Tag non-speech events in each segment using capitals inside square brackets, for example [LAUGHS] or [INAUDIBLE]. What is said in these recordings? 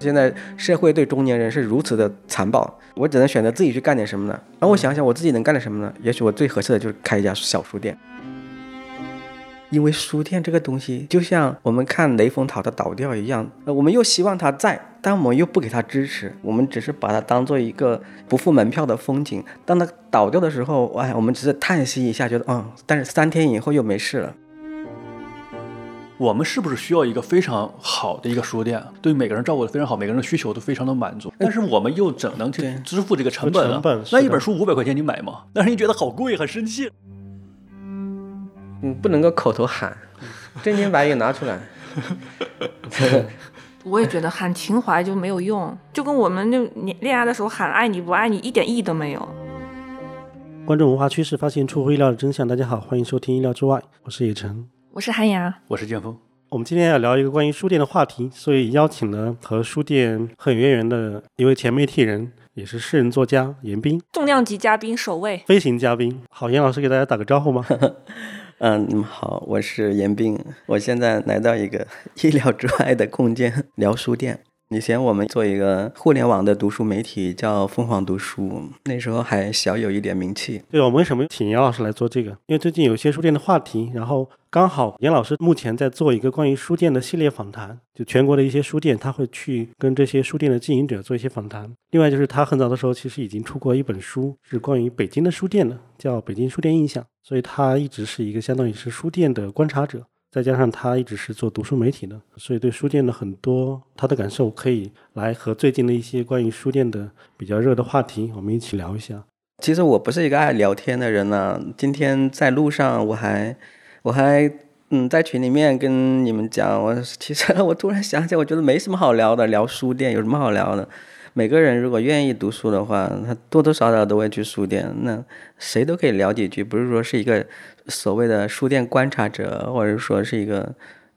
现在社会对中年人是如此的残暴，我只能选择自己去干点什么呢？然后我想想，我自己能干点什么呢？也许我最合适的就是开一家小书店。因为书店这个东西，就像我们看雷峰塔的倒掉一样，呃，我们又希望它在，但我们又不给它支持，我们只是把它当做一个不付门票的风景。当它倒掉的时候，哎，我们只是叹息一下，觉得嗯，但是三天以后又没事了。我们是不是需要一个非常好的一个书店，对每个人照顾的非常好，每个人的需求都非常的满足？但是我们又怎能去支付这个成本呢？那一本书五百块钱你买吗？但是你觉得好贵，很生气。嗯，不能够口头喊，真金白银拿出来。[LAUGHS] 我也觉得喊情怀就没有用，就跟我们就恋爱的时候喊爱你不爱你一点意义都没有。关注文化趋势，发现出乎意料的真相。大家好，欢迎收听《意料之外》，我是野晨，我是韩阳，我是剑锋。我们今天要聊一个关于书店的话题，所以邀请了和书店很渊源的一位前媒体人，也是诗人作家严彬，重量级嘉宾首位，飞行嘉宾。好，严老师给大家打个招呼吗？[LAUGHS] 嗯，你们好，我是严彬，我现在来到一个 [LAUGHS] 意料之外的空间聊书店。以前我们做一个互联网的读书媒体，叫凤凰读书，那时候还小有一点名气。对，我们为什么请严老师来做这个？因为最近有一些书店的话题，然后。刚好严老师目前在做一个关于书店的系列访谈，就全国的一些书店，他会去跟这些书店的经营者做一些访谈。另外就是他很早的时候其实已经出过一本书，是关于北京的书店的，叫《北京书店印象》，所以他一直是一个相当于是书店的观察者，再加上他一直是做读书媒体的，所以对书店的很多他的感受可以来和最近的一些关于书店的比较热的话题，我们一起聊一下。其实我不是一个爱聊天的人呢，今天在路上我还。我还嗯在群里面跟你们讲，我其实 [LAUGHS] 我突然想起来，我觉得没什么好聊的，聊书店有什么好聊的？每个人如果愿意读书的话，他多多少少都会去书店，那谁都可以聊几句，不是说是一个所谓的书店观察者，或者说是一个，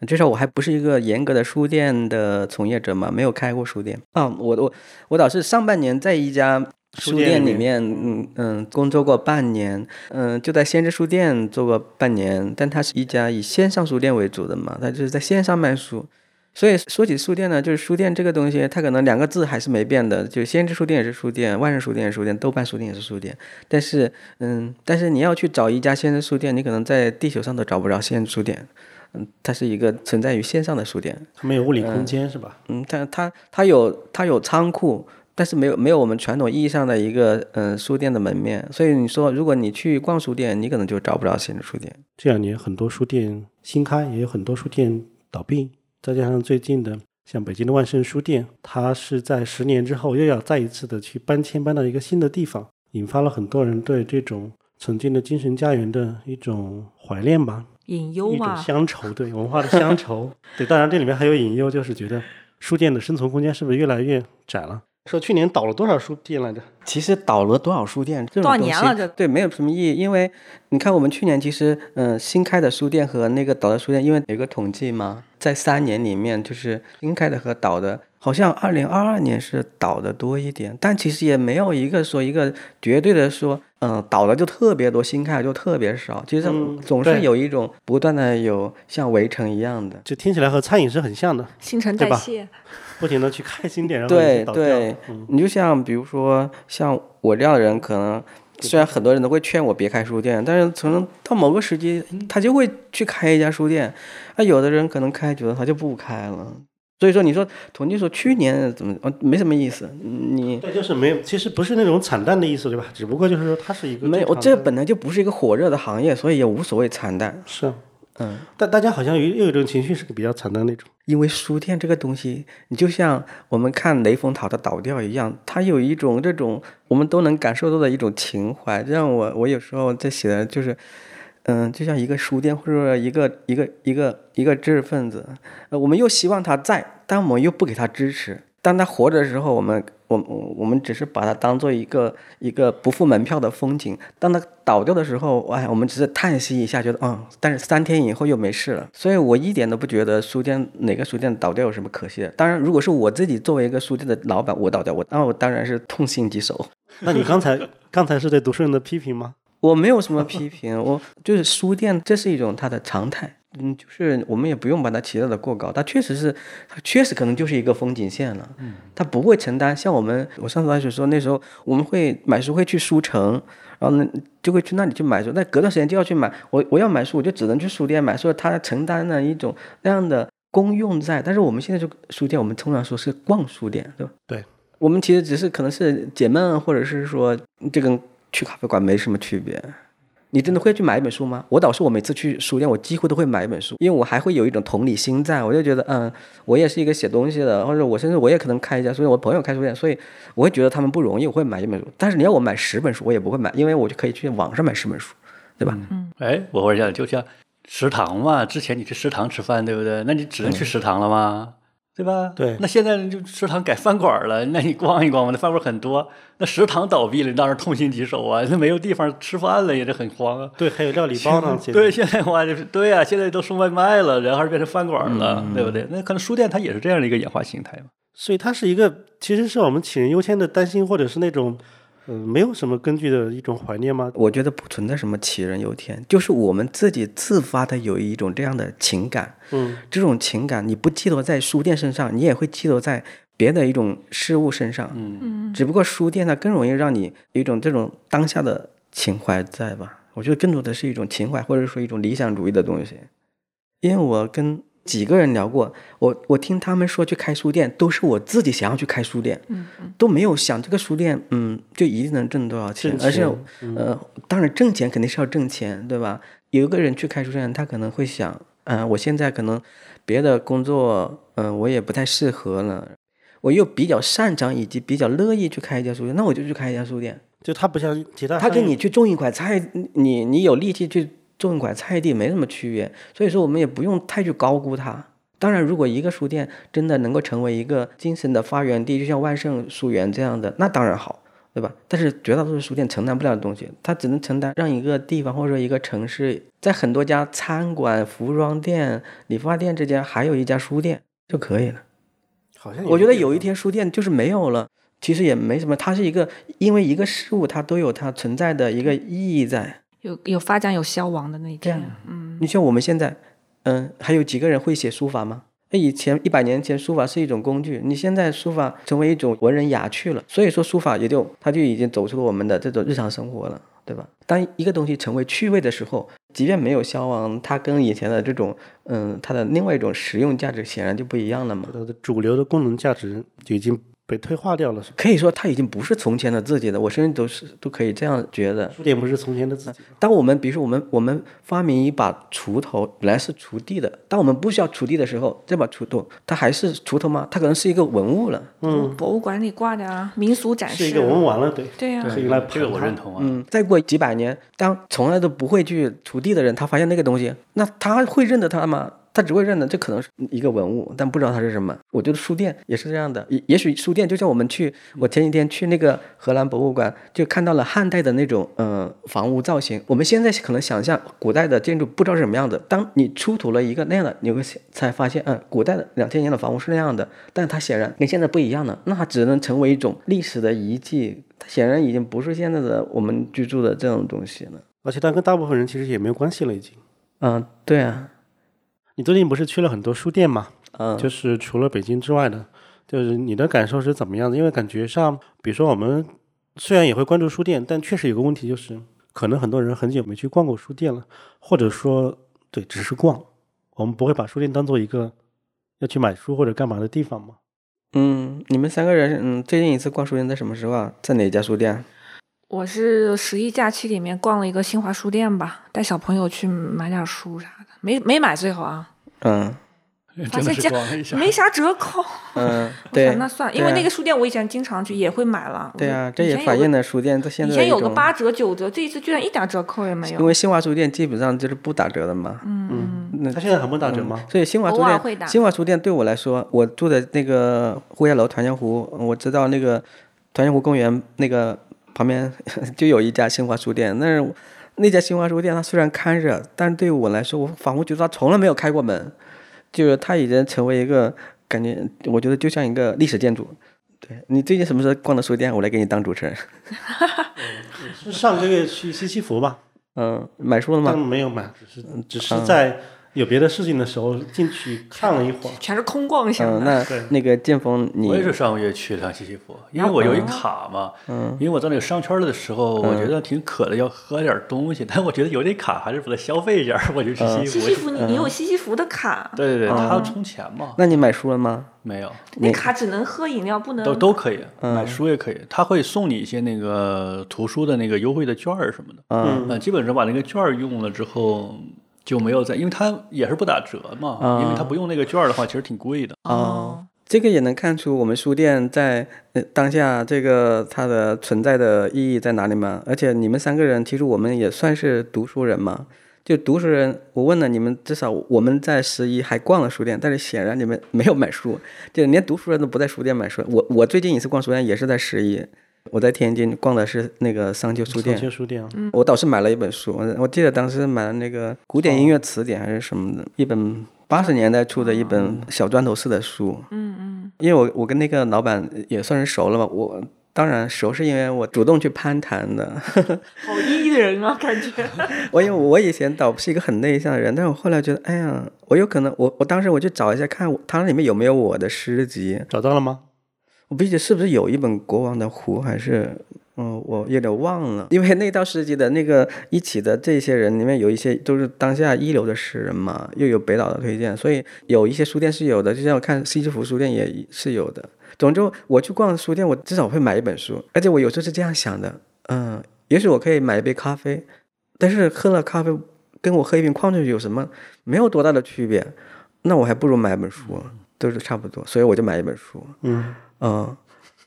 至少我还不是一个严格的书店的从业者嘛，没有开过书店啊，我我我倒是上半年在一家。书店里面，嗯嗯，工作过半年，嗯，就在先知书店做过半年，但它是一家以线上书店为主的嘛，它就是在线上卖书。所以说起书店呢，就是书店这个东西，它可能两个字还是没变的，就先知书店也是书店，万人书店也是书店，豆瓣书店也是书店。但是，嗯，但是你要去找一家先知书店，你可能在地球上都找不着先知书店，嗯，它是一个存在于线上的书店，它没有物理空间是吧？嗯，它它它有它有仓库。但是没有没有我们传统意义上的一个嗯书店的门面，所以你说如果你去逛书店，你可能就找不着新的书店。这两年很多书店新开，也有很多书店倒闭，再加上最近的像北京的万盛书店，它是在十年之后又要再一次的去搬迁搬到一个新的地方，引发了很多人对这种曾经的精神家园的一种怀念吧，隐忧嘛，乡愁，对文化的乡愁，[LAUGHS] 对，当然这里面还有隐忧，就是觉得书店的生存空间是不是越来越窄了？说去年倒了多少书店来着？其实倒了多少书店，多少年了？这对没有什么意义，因为你看我们去年其实嗯新开的书店和那个倒的书店，因为有个统计嘛，在三年里面就是新开的和倒的，好像二零二二年是倒的多一点，但其实也没有一个说一个绝对的说嗯倒的就特别多，新开的就特别少，其实总是有一种不断的有像围城一样的，就听起来和餐饮是很像的，新陈代谢。不停的去开新店，然后对对，你就像比如说像我这样的人，可能虽然很多人都会劝我别开书店，但是从到某个时机，他就会去开一家书店。那有的人可能开久了，他就不开了。所以说，你说统计说去年怎么，没什么意思。你对，就是没有，其实不是那种惨淡的意思，对吧？只不过就是说，它是一个没有，这本来就不是一个火热的行业，所以也无所谓惨淡。是。嗯，但大家好像有有一种情绪是比较惨的那种，因为书店这个东西，你就像我们看雷峰塔的倒掉一样，它有一种这种我们都能感受到的一种情怀。就像我我有时候在写的就是，嗯，就像一个书店或者一个一个一个一个知识分子，呃，我们又希望他在，但我们又不给他支持。当他活着的时候，我们。我我们只是把它当做一个一个不付门票的风景。当它倒掉的时候，哎，我们只是叹息一下，觉得嗯，但是三天以后又没事了。所以我一点都不觉得书店哪个书店倒掉有什么可惜的。当然，如果是我自己作为一个书店的老板，我倒掉，我那我当然是痛心疾首。[LAUGHS] 那你刚才刚才是对读书人的批评吗？我没有什么批评，我就是书店，这是一种它的常态。嗯，就是我们也不用把它提到的过高，它确实是，它确实可能就是一个风景线了。嗯，它不会承担像我们，我上次大学说那时候我们会买书会去书城，然后呢就会去那里去买书，那隔段时间就要去买。我我要买书，我就只能去书店买，所以它承担了一种那样的功用在。但是我们现在就书店，我们通常说是逛书店，对吧？对，我们其实只是可能是解闷，或者是说这跟去咖啡馆没什么区别。你真的会去买一本书吗？我倒是，我每次去书店，我几乎都会买一本书，因为我还会有一种同理心在，我就觉得，嗯，我也是一个写东西的，或者我甚至我也可能开一家书店，我朋友开书店，所以我会觉得他们不容易，我会买一本书。但是你要我买十本书，我也不会买，因为我就可以去网上买十本书，对吧？嗯。哎，我忽然想，就像食堂嘛，之前你去食堂吃饭，对不对？那你只能去食堂了吗？对吧？对，那现在就食堂改饭馆了，[LAUGHS] 那你逛一逛吧，那饭馆很多。那食堂倒闭了，当然痛心疾首啊！[LAUGHS] 那没有地方吃饭了，也是很慌啊。对，还有料理包呢。对，现在话就是对呀，现在都送外卖了，然后变成饭馆了，对不对？那可能书店它也是这样的一个演化形态嘛。所以它是一个，其实是我们杞人忧天的担心，或者是那种。嗯，没有什么根据的一种怀念吗？我觉得不存在什么杞人忧天，就是我们自己自发的有一种这样的情感。嗯，这种情感你不寄托在书店身上，你也会寄托在别的一种事物身上。嗯嗯，只不过书店它更容易让你有一种这种当下的情怀在吧？我觉得更多的是一种情怀，或者说一种理想主义的东西。因为我跟。几个人聊过，我我听他们说去开书店，都是我自己想要去开书店，嗯嗯，都没有想这个书店，嗯，就一定能挣多少钱，而是呃，当然挣钱肯定是要挣钱，对吧？有一个人去开书店，他可能会想，嗯，我现在可能别的工作，嗯，我也不太适合了，我又比较擅长以及比较乐意去开一家书店，那我就去开一家书店。就他不像其他，他跟你去种一块菜，你你有力气去。种一块菜地没什么区别，所以说我们也不用太去高估它。当然，如果一个书店真的能够成为一个精神的发源地，就像万盛书园这样的，那当然好，对吧？但是绝大多数书店承担不了的东西，它只能承担让一个地方或者说一个城市，在很多家餐馆、服装店、理发店之间还有一家书店就可以了。好像我觉得有一天书店就是没有了，其实也没什么，它是一个因为一个事物它都有它存在的一个意义在。有有发展有消亡的那一天，嗯，你像我们现在，嗯，还有几个人会写书法吗？那以前一百年前书法是一种工具，你现在书法成为一种文人雅趣了，所以说书法也就它就已经走出了我们的这种日常生活了，对吧？当一个东西成为趣味的时候，即便没有消亡，它跟以前的这种，嗯，它的另外一种实用价值显然就不一样了嘛。它的主流的功能价值就已经。被退化掉了，可以说它已经不是从前的自己了。我甚至都是都可以这样觉得。书店不是从前的自己。当我们比如说我们我们发明一把锄头，本来是锄地的，当我们不需要锄地的时候，这把锄头它还是锄头吗？它可能是一个文物了。嗯，博物馆里挂的啊，民俗展示。是一个文物完了，对。对呀。可以来这个我认同啊。嗯，再过几百年，当从来都不会去锄地的人，他发现那个东西，那他会认得它吗？他只会认得这可能是一个文物，但不知道它是什么。我觉得书店也是这样的，也也许书店就像我们去，我前几天去那个荷兰博物馆，就看到了汉代的那种嗯房屋造型。我们现在可能想象古代的建筑不知道是什么样子，当你出土了一个那样的，你会才发现，嗯，古代的两千年的房屋是那样的，但它显然跟现在不一样了。那它只能成为一种历史的遗迹，它显然已经不是现在的我们居住的这种东西了。而且它跟大部分人其实也没有关系了，已经。嗯，对啊。你最近不是去了很多书店吗？嗯，就是除了北京之外的，就是你的感受是怎么样的？因为感觉上，比如说我们虽然也会关注书店，但确实有个问题就是，可能很多人很久没去逛过书店了，或者说，对，只是逛，我们不会把书店当做一个要去买书或者干嘛的地方吗？嗯，你们三个人，嗯，最近一次逛书店在什么时候啊？在哪家书店？我是十一假期里面逛了一个新华书店吧，带小朋友去买点书啥的，没没买最好啊。嗯，发现价没啥折扣。嗯，[LAUGHS] 对，那算，因为那个书店我以前经常去，也会买了。对啊，这也反映了书店它现在以前有个八折九折，这一次居然一点折扣也没有。因为新华书店基本上就是不打折的嘛。嗯嗯，那它现在还不打折吗？所以新华书店，新华书店对我来说，我住的那个呼家楼团结湖，我知道那个团结湖公园那个。旁边 [LAUGHS] 就有一家新华书店，那是那家新华书店，它虽然看着，但是对于我来说，我仿佛觉得它从来没有开过门，就是它已经成为一个感觉，我觉得就像一个历史建筑。对你最近什么时候逛的书店？我来给你当主持人。[LAUGHS] 是上个月去西西弗吧？嗯，买书了吗？没有买，只是只是在有别的事情的时候进去看了一会儿。全是空逛型嗯，的。那对那个剑锋，你我也是上个月去了趟西西弗，因为我有一卡嘛，嗯因为我在那个商圈的时候，我觉得挺渴的，要喝点东西，但我觉得有这卡还是把它消费一下，我就去西西弗。西西弗，你你有西西弗的卡，对对对，它要充钱嘛，那你买书了吗？没有，那卡只能喝饮料，不能都都可以，买书也可以，他会送你一些那个图书的那个优惠的券儿什么的，嗯呃，基本上把那个券儿用了之后。就没有在，因为它也是不打折嘛，因为它不用那个券的话，其实挺贵的。哦。这个也能看出我们书店在呃当下这个它的存在的意义在哪里嘛。而且你们三个人，其实我们也算是读书人嘛。就读书人，我问了你们，至少我们在十一还逛了书店，但是显然你们没有买书，就连读书人都不在书店买书。我我最近一次逛书店也是在十一，我在天津逛的是那个商丘书店商，丘书店啊，我倒是买了一本书，我我记得当时买了那个古典音乐词典还是什么的，一本八十年代出的一本小砖头式的书。嗯嗯，因为我我跟那个老板也算是熟了吧，我当然熟是因为我主动去攀谈的。[LAUGHS] 好 E 的人啊，感觉。[LAUGHS] 我因为我以前倒不是一个很内向的人，但是我后来觉得，哎呀，我有可能，我我当时我去找一下看他那里面有没有我的诗集，找到了吗？我不记得是不是有一本《国王的湖》，还是嗯，我有点忘了。因为那套诗集的那个一起的这些人里面有一些都是当下一流的诗人嘛，又有北岛的推荐，所以有一些书店是有的，就像我看西之福书店也是有的。总之，我去逛书店，我至少会买一本书，而且我有时候是这样想的，嗯，也许我可以买一杯咖啡，但是喝了咖啡跟我喝一瓶矿泉水有什么没有多大的区别，那我还不如买一本书，都是差不多，所以我就买一本书。嗯，嗯，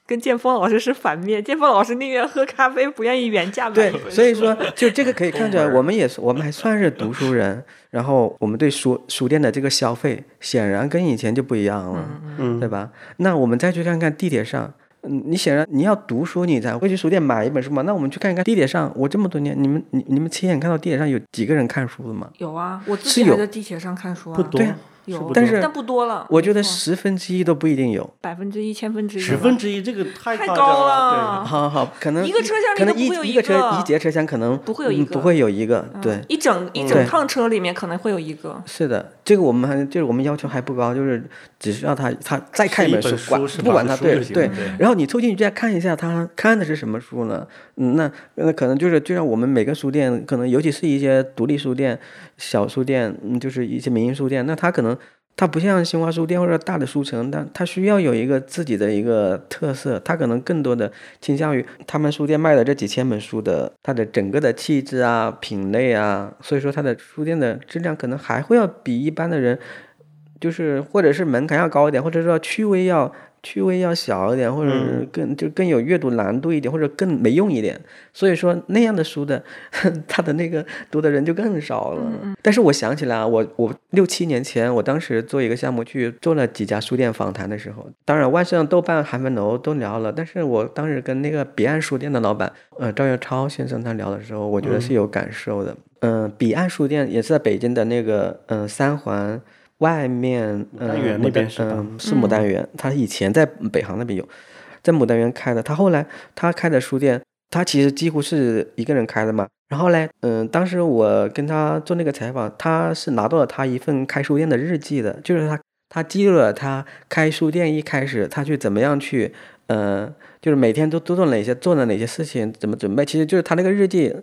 跟剑锋老师是反面，剑锋老师宁愿喝咖啡，不愿意原价买对 [LAUGHS] 所以说就这个可以看出来，[LAUGHS] 我们也是，我们还算是读书人，然后我们对书书店的这个消费显然跟以前就不一样了，嗯对吧？那我们再去看看地铁上。嗯，你显然你要读书，你才会去书店买一本书嘛。那我们去看一看地铁上，我这么多年，你们你你们亲眼看到地铁上有几个人看书的吗？有啊，我自是有己还在地铁上看书啊，不多对啊，有，但是但不多了。我觉得十分之一都不一定有。百分之一、千分之一，十分之一这个太太高了。了。好好好，可能一个车厢里可能都不会有一个车一节车厢可能不会有一个嗯不会有一个，嗯对，一整一整趟车里面可能会有一个。是的，这个我们还就是我们要求还不高，就是只需要他他再看一本书，管不管他对对，然后你凑进去再看一下他看的是什么书呢？嗯，那那可能就是就像我们每个书店，可能尤其是一些独立书店、小书店，嗯，就是一些民营书店，那它可能。它不像新华书店或者大的书城，但它需要有一个自己的一个特色，它可能更多的倾向于他们书店卖的这几千本书的它的整个的气质啊、品类啊，所以说它的书店的质量可能还会要比一般的人，就是或者是门槛要高一点，或者说趣味要趣味要小一点，或者是更就更有阅读难度一点，或者更没用一点。所以说那样的书的，[LAUGHS] 他的那个读的人就更少了。但是我想起来啊，我我六七年前，我当时做一个项目去做了几家书店访谈的时候，当然万盛、豆瓣、韩文楼都聊了，但是我当时跟那个彼岸书店的老板，呃，赵月超先生他聊的时候，我觉得是有感受的。嗯、彼岸书店也是在北京的那个嗯、呃三环。外面，嗯、丹园那边是吧嗯，是牡丹园。他以前在北航那边有，在牡丹园开的。他后来他开的书店，他其实几乎是一个人开的嘛。然后嘞，嗯，当时我跟他做那个采访，他是拿到了他一份开书店的日记的，就是他他记录了他开书店一开始他去怎么样去，呃，就是每天都都做哪些做了哪些事情，怎么准备，其实就是他那个日记，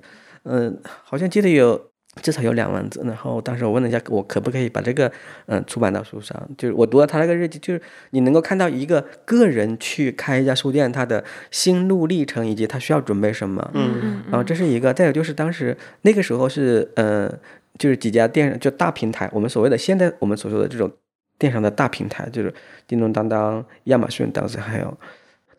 嗯、好像记得有至少有两万字。然后当时我问了一下，我可不可以把这个嗯、出版到书上？就是我读了他那个日记，就是你能够看到一个个人去开一家书店他的心路历程，以及他需要准备什么。嗯然后这是一个，再有就是当时那个时候是呃，就是几家电就大平台，我们所谓的现在我们所说的这种电商的大平台，就是叮咚当当、亚马逊，当时还有。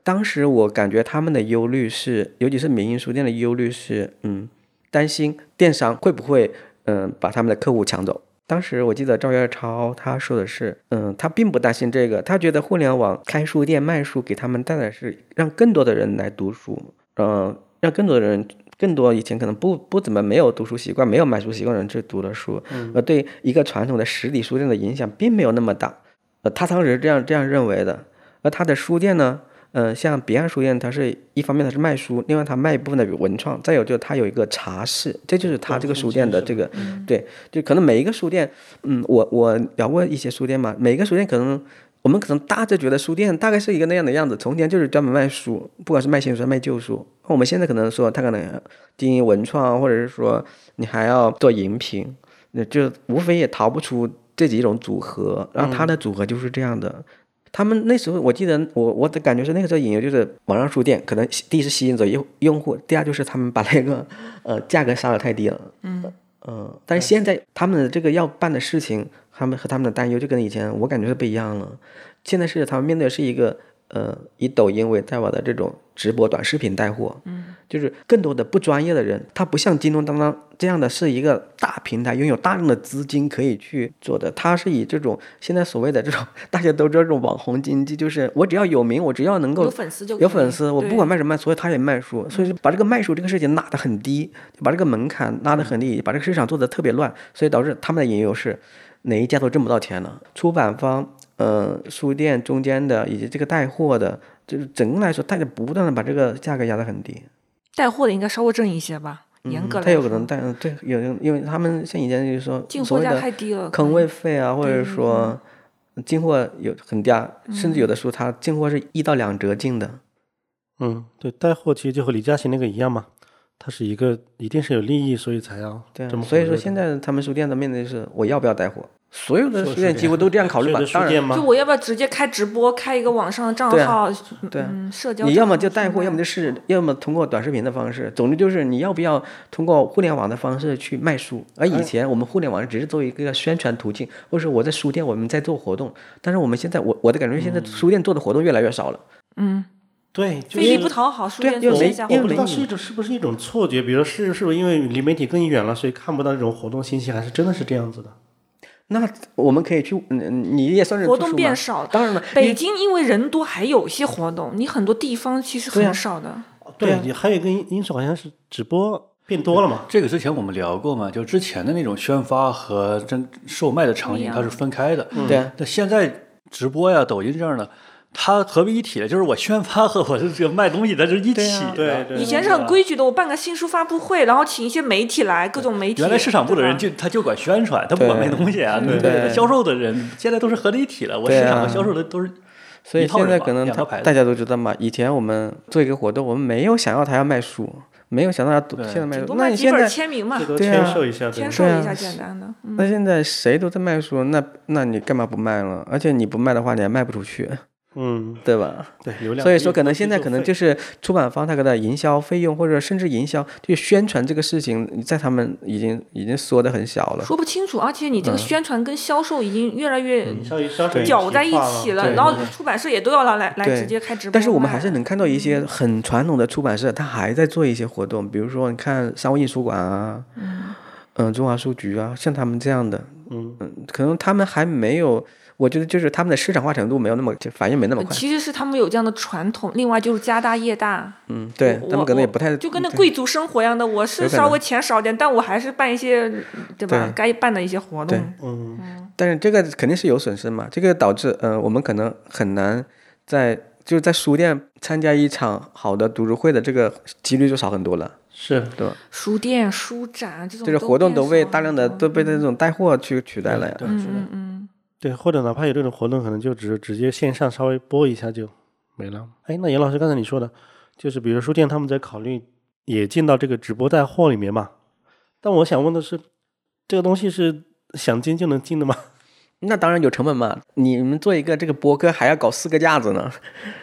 当时我感觉他们的忧虑是，尤其是民营书店的忧虑是，嗯，担心电商会不会，嗯，把他们的客户抢走。当时我记得赵月超他说的是，嗯，他并不担心这个，他觉得互联网开书店卖书给他们带来是让更多的人来读书，嗯，让更多的人，更多以前可能不不怎么没有读书习惯、没有买书习惯的人去读的书，而对一个传统的实体书店的影响并没有那么大。呃，他当时这样这样认为的，而他的书店呢，呃，像彼岸书店，它是一方面它是卖书，另外它卖一部分的文创，再有就是它有一个茶室，这就是它这个书店的这个，对，就可能每一个书店，嗯，我我聊过一些书店嘛，每一个书店可能我们可能大致觉得书店大概是一个那样的样子，从前就是专门卖书，不管是卖新书卖旧书，我们现在可能说它可能经营文创，或者是说你还要做饮品，那就无非也逃不出。这几种组合，然后它的组合就是这样的。他们那时候，我记得我我的感觉是，那个时候引流就是网上书店，可能第一是吸引走用用户，第二就是他们把那个 [LAUGHS] 呃价格杀的太低了。嗯嗯，但是现在他们的这个要办的事情，他们和他们的担忧就跟以前我感觉是不一样了。现在是他们面对的是一个。呃，以抖音为代表的这种直播短视频带货，嗯，就是更多的不专业的人，他不像京东、当当这样的是一个大平台，拥有大量的资金可以去做的。他是以这种现在所谓的这种 [LAUGHS] 大家都知道这种网红经济，就是我只要有名，我只要能够有粉丝就有粉丝，我不管卖什么，所以他也卖书，所以把这个卖书这个事情拉得很低，把这个门槛拉得很低，把这个市场做得特别乱，所以导致他们的引流是哪一家都挣不到钱了，出版方。呃，书店中间的以及这个带货的，就是整个来说，大家不断的把这个价格压得很低。带货的应该稍微挣一些吧，严格来说。他有可能带，对，有因为他们像以前就是说，进货价太低了，坑位费啊，或者说进货有很低，甚至有的时候他进货是一到两折进的。嗯，对，带货其实就和李佳琦那个一样嘛，它是一个一定是有利益，所以才要对。所以说现在他们书店的面对是，我要不要带货？所有的书店几乎都这样考虑吧，当然，就我要不要直接开直播，开一个网上的账号，对，社交。你要么就带货，要么就是，要么通过短视频的方式。总之就是你要不要通过互联网的方式去卖书？而以前我们互联网只是作为一个宣传途径，或者我在书店我们在做活动，但是我们现在我我的感觉现在书店做的活动越来越少了。嗯，对，费力不讨好，书店做线下活动。我不知道是一种是不是一种错觉，比如是是不是因为离媒体更远了，所以看不到这种活动信息，还是真的是这样子的？那我们可以去，嗯，你也算是活动变少。当然了，北京因为人多，还有一些活动。你很多地方其实很少的。对，你还有一个因素，好像是直播变多了嘛。这个之前我们聊过嘛，就之前的那种宣发和真售卖的场景，它是分开的。对。那现在直播呀、抖音这样的。它合为一体了，就是我宣发和我这个卖东西，它是一起的。以前是很规矩的，我办个新书发布会，然后请一些媒体来，各种媒体。原来市场部的人就他就管宣传，他不管卖东西啊。对销售的人现在都是合在一体了，我市场和销售的都是。所以现在可能大家都知道嘛，以前我们做一个活动，我们没有想要他要卖书，没有想到他现在卖书。那你现在签名嘛，对啊，签售一下，签售一下简单的。那现在谁都在卖书，那那你干嘛不卖了？而且你不卖的话，你还卖不出去。嗯，对吧？对，流量。所以说，可能现在可能就是出版方他给的营销费用，或者甚至营销就宣传这个事情，在他们已经已经缩的很小了。说不清楚，而且你这个宣传跟销售已经越来越搅在一起了。然后出版社也都要来来来直接开直播。但是我们还是能看到一些很传统的出版社，他还在做一些活动，比如说你看商务印书馆啊，嗯，中华书局啊，像他们这样的，嗯嗯，可能他们还没有。我觉得就是他们的市场化程度没有那么就反应没那么快。其实是他们有这样的传统，另外就是家大业大。嗯，对他们可能也不太就跟那贵族生活一样的。我是稍微钱少点，但我还是办一些，对吧？该办的一些活动。嗯。但是这个肯定是有损失嘛？这个导致呃，我们可能很难在就是在书店参加一场好的读书会的这个几率就少很多了。是，对吧？书店、书展这种，就是活动都被大量的都被那种带货去取代了呀。对，嗯嗯。对，或者哪怕有这种活动，可能就只直接线上稍微播一下就没了。哎，那严老师刚才你说的，就是比如书店他们在考虑也进到这个直播带货里面嘛？但我想问的是，这个东西是想进就能进的吗？那当然有成本嘛！你们做一个这个播客还要搞四个架子呢。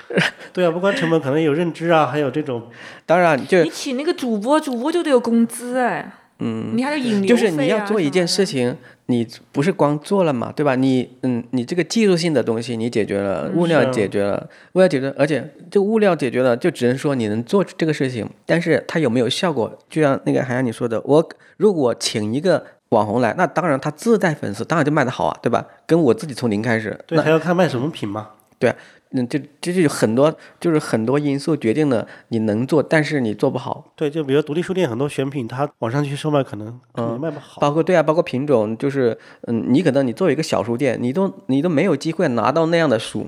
[LAUGHS] 对啊，不光成本，可能有认知啊，还有这种。当然，就你请那个主播，主播就得有工资哎。嗯。你还有引流就是你要做一件事情。你不是光做了嘛，对吧？你嗯，你这个技术性的东西你解决了，物料解决了，物料解决，而且这物料解决了，就只能说你能做这个事情，但是它有没有效果？就像那个海洋你说的，我如果请一个网红来，那当然他自带粉丝，当然就卖得好啊，对吧？跟我自己从零开始，对，还要看卖什么品嘛。对啊，嗯，这这就有很多，就是很多因素决定了你能做，但是你做不好。对，就比如独立书店很多选品，它网上去售卖可能可能卖不好。包括对啊，包括品种，就是嗯，你可能你作为一个小书店，你都你都没有机会拿到那样的书，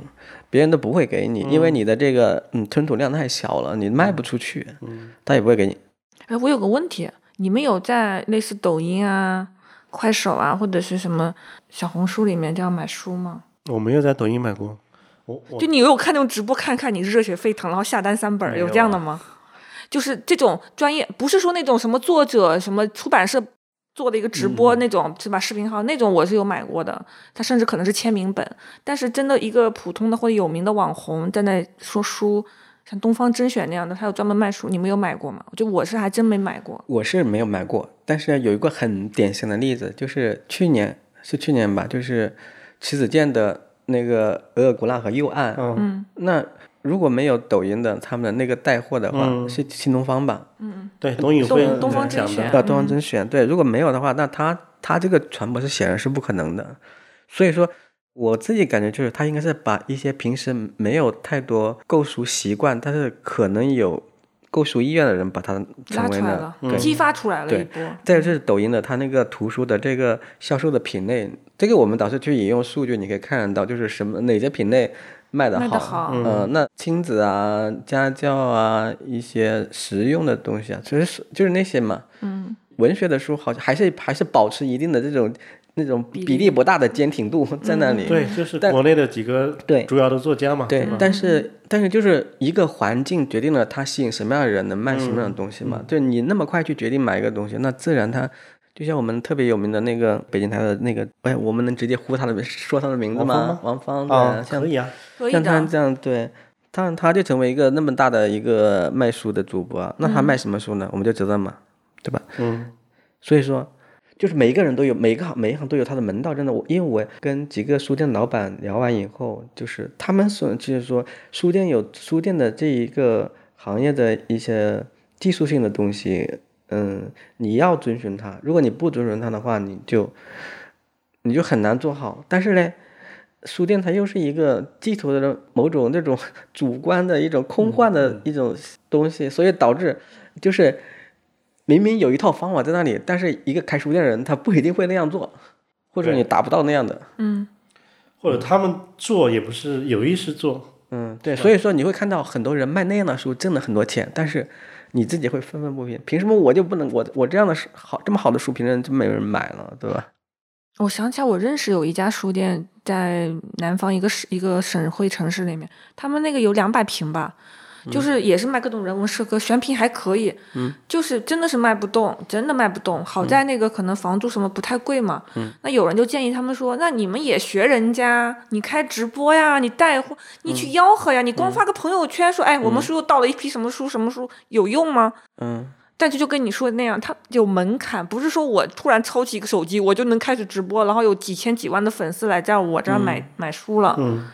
别人都不会给你，因为你的这个嗯吞吐量太小了，你卖不出去，嗯，他也不会给你。哎，我有个问题，你们有在类似抖音啊、快手啊，或者是什么小红书里面这样买书吗？我没有在抖音买过。就你有看那种直播，看看你热血沸腾，然后下单三本儿，有这样的吗？就是这种专业，不是说那种什么作者、什么出版社做的一个直播那种，是吧？视频号那种我是有买过的，他甚至可能是签名本。但是真的一个普通的或者有名的网红在那说书，像东方甄选那样的，他有专门卖书，你们有买过吗？就我是还真没买过。我是没有买过，但是有一个很典型的例子，就是去年是去年吧，就是迟子健的。那个额尔古纳河右岸，嗯，那如果没有抖音的他们的那个带货的话，是新东方吧？嗯，对，董宇辉东方甄选，啊，东方甄选，对，如果没有的话，那他他这个传播是显然是不可能的。所以说，我自己感觉就是他应该是把一些平时没有太多购书习惯，但是可能有购书意愿的人，把它成为了，对，激发出来了一波。再就是抖音的它那个图书的这个销售的品类。这个我们导师去引用数据，你可以看得到，就是什么哪些品类卖的好，嗯，那亲子啊、家教啊一些实用的东西啊，其实就是那些嘛，嗯，文学的书好像还是还是保持一定的这种那种比例不大的坚挺度 [LAUGHS] 在那里。对，就是国内的几个对主要的作家嘛。对，但是但是就是一个环境决定了他吸引什么样的人，能卖什么样的东西嘛。对你那么快去决定买一个东西，那自然它。就像我们特别有名的那个北京台的那个，哎，我们能直接呼他的说他的名字吗？王芳，对，可以啊，像他这样，对，他他就成为一个那么大的一个卖书的主播，那他卖什么书呢？我们就知道嘛，对吧？嗯，所以说，就是每一个人都有每一个行每一行都有他的门道，真的。我因为我跟几个书店老板聊完以后，就是他们说，就是说书店有书店的这一个行业的一些技术性的东西。嗯，你要遵循它。如果你不遵循它的话，你就你就很难做好。但是呢，书店它又是一个寄托的某种那种 [LAUGHS] 主观的一种空幻的一种东西，所以导致就是明明有一套方法在那里，但是一个开书店的人他不一定会那样做，或者你达不到那样的。嗯，或者他们做也不是有意识做。嗯，对，所以说你会看到很多人卖那样的书挣了很多钱，但是。你自己会愤愤不平，凭什么我就不能？我我这样的好这么好的书，评人就没有人买了，对吧？我想起来，我认识有一家书店在南方一个省一个省会城市里面，他们那个有两百平吧。就是也是卖各种人文社科，选品还可以，嗯，就是真的是卖不动，真的卖不动。好在那个可能房租什么不太贵嘛，嗯，那有人就建议他们说，那你们也学人家，你开直播呀，你带货，你去吆喝呀，你光发个朋友圈说，哎，我们书又到了一批什么书什么书，有用吗？嗯，但是就跟你说的那样，它有门槛，不是说我突然抄起一个手机我就能开始直播，然后有几千几万的粉丝来在我这儿买买书了，嗯，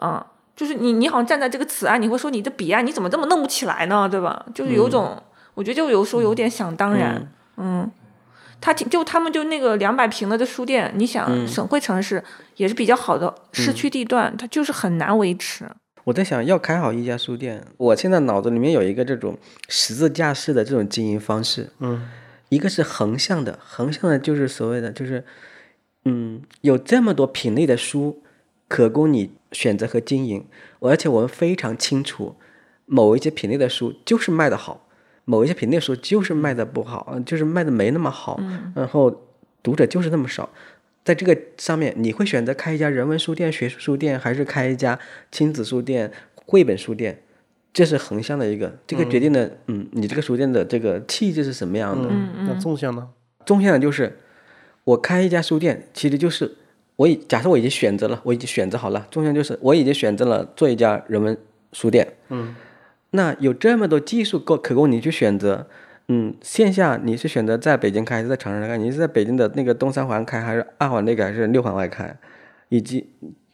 嗯。就是你，你好像站在这个此岸，你会说你的彼岸你怎么这么弄不起来呢？对吧？就是有种，我觉得就有时候有点想当然。嗯，他就他们就那个两百平的这书店，你想省会城市也是比较好的市区地段，它就是很难维持。我在想要开好一家书店，我现在脑子里面有一个这种十字架式的这种经营方式。嗯，一个是横向的，横向的就是所谓的就是，嗯，有这么多品类的书。可供你选择和经营，而且我们非常清楚，某一些品类的书就是卖的好，某一些品类书就是卖的不好，就是卖的没那么好，然后读者就是那么少，在这个上面，你会选择开一家人文书店、学术书店，还是开一家亲子书店、绘本书店？这是横向的一个，这个决定了，嗯，你这个书店的这个气质是什么样的？那纵向呢？纵向的就是我开一家书店，其实就是。我已假设我已经选择了，我已经选择好了。中间就是我已经选择了做一家人文书店。嗯，那有这么多技术够可供你去选择。嗯，线下你是选择在北京开还是在长沙开？你是在北京的那个东三环开还是二环内开还是六环外开？以及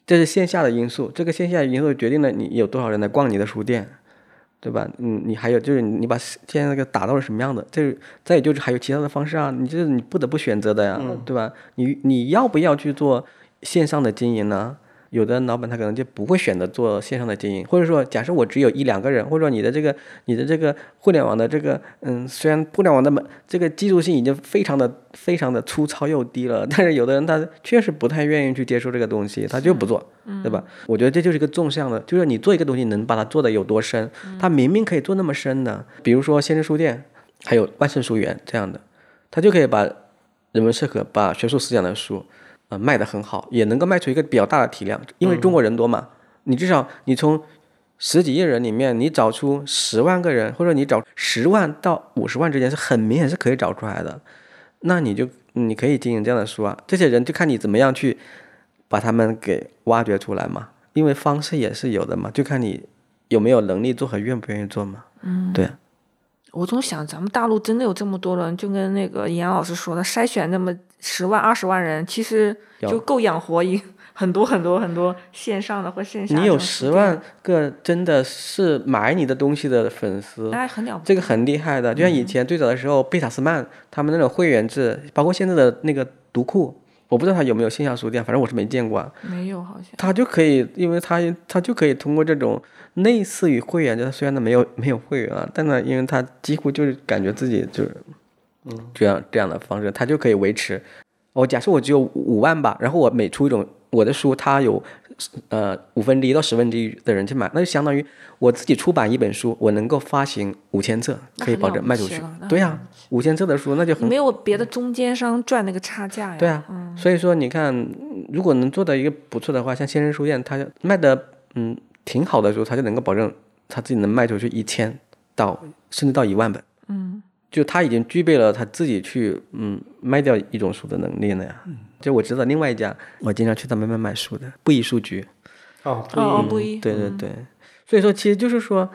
这是线下的因素，这个线下因素决定了你有多少人来逛你的书店，对吧？嗯，你还有就是你把现在那个打造了什么样的？这再也就是还有其他的方式啊，你就是你不得不选择的呀，对吧？你你要不要去做？线上的经营呢，有的老板他可能就不会选择做线上的经营，或者说假设我只有一两个人，或者说你的这个你的这个互联网的这个嗯，虽然互联网的门这个技术性已经非常的非常的粗糙又低了，但是有的人他确实不太愿意去接受这个东西，他就不做，对吧？我觉得这就是一个纵向的，就是你做一个东西能把它做的有多深，他明明可以做那么深的，比如说先生书店，还有万盛书园这样的，他就可以把人文社科、把学术思想的书。呃，卖的很好，也能够卖出一个比较大的体量，因为中国人多嘛，你至少你从十几亿人里面，你找出十万个人，或者你找十万到五十万之间，是很明显是可以找出来的。那你就你可以经营这样的书啊，这些人就看你怎么样去把他们给挖掘出来嘛，因为方式也是有的嘛，就看你有没有能力做和愿不愿意做嘛。嗯，对。我总想，咱们大陆真的有这么多人，就跟那个严老师说的，筛选那么十万、二十万人，其实就够养活一 [LAUGHS] 很多很多很多线上的或线下。你有十万个真的是买你的东西的粉丝，那很了不这个很厉害的。就像以前最早的时候，贝塔斯曼他们那种会员制，包括现在的那个读库。我不知道他有没有线下书店，反正我是没见过。没有，好像。他就可以，因为他他就可以通过这种类似于会员，就虽然他没有没有会员啊，但呢，因为他几乎就是感觉自己就是，嗯，这样这样的方式，他就可以维持。我假设我只有五万吧，然后我每出一种我的书，他有。呃，五分之一到十分之一的人去买，那就相当于我自己出版一本书，我能够发行五千册，可以保证卖出去。对呀，五千册的书那就很没有别的中间商赚那个差价呀。对啊，所以说你看，如果能做到一个不错的话，像先生书店，他卖的嗯挺好的时候，他就能够保证他自己能卖出去一千到甚至到一万本。嗯。就他已经具备了他自己去嗯卖掉一种书的能力了呀。就我知道另外一家，我经常去他们那买书的布衣书局。哦，哦，布衣。对对对，所以说其实就是说，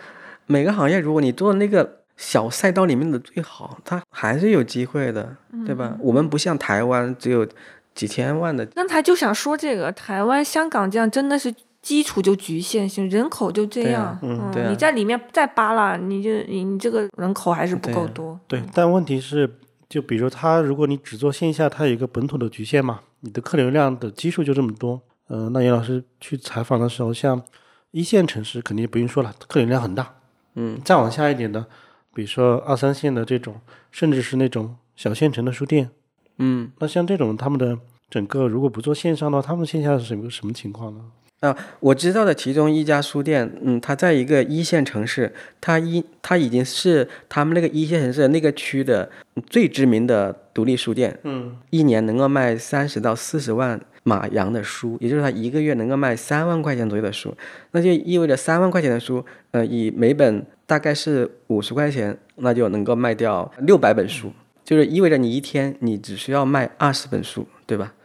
每个行业如果你做那个小赛道里面的最好，它还是有机会的，对吧？我们不像台湾只有几千万的。刚才就想说这个，台湾、香港这样真的是。基础就局限性，人口就这样，嗯，你在里面再扒拉，你就你你这个人口还是不够多。对，但问题是，就比如他，如果你只做线下，它有一个本土的局限嘛，你的客流量的基数就这么多。嗯，那严老师去采访的时候，像一线城市肯定不用说了，客流量很大。嗯，再往下一点的，比如说二三线的这种，甚至是那种小县城的书店。嗯，那像这种他们的整个如果不做线上的话，他们线下是什么什么情况呢？啊，我知道的其中一家书店，嗯，它在一个一线城市，它一它已经是他们那个一线城市那个区的最知名的独立书店，嗯，一年能够卖三十到四十万马洋的书，也就是它一个月能够卖三万块钱左右的书，那就意味着三万块钱的书，呃，以每本大概是五十块钱，那就能够卖掉六百本书，就是意味着你一天你只需要卖二十本书，对吧？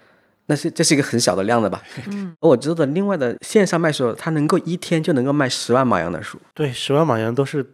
那是这是一个很小的量的吧？嗯，我知道的另外的线上卖书，他能够一天就能够卖十万马洋的书。对，十万马洋都是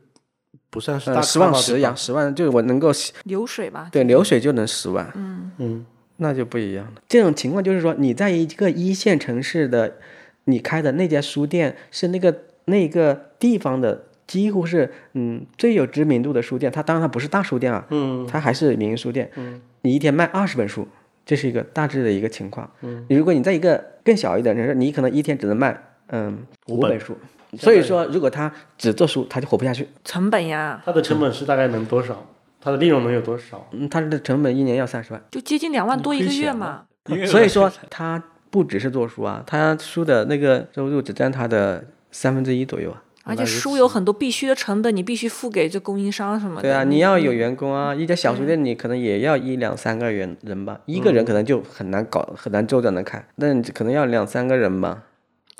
不算是大十万十洋，十万就是我能够流水吧？对，流水就能十万。嗯嗯，那就不一样了。这种情况就是说，你在一个一线城市的，你开的那家书店是那个那个地方的几乎是嗯最有知名度的书店。它当然它不是大书店啊，嗯，它还是民营书店。嗯，你一天卖二十本书。这是一个大致的一个情况。嗯，如果你在一个更小一点，就是你可能一天只能卖嗯五本书，所以说如果他只做书，他就活不下去。成本呀，它的成本是大概能多少？它的利润能有多少？嗯，它的成本一年要三十万，就接近两万多一个月嘛。所以说他不只是做书啊，他书的那个收入只占他的三分之一左右啊。而且书有很多必须的成本，你必须付给这供应商什么的。对啊，你要有员工啊，一家小书店你可能也要一两三个人人吧，一个人可能就很难搞，很难周转的开，那你可能要两三个人吧。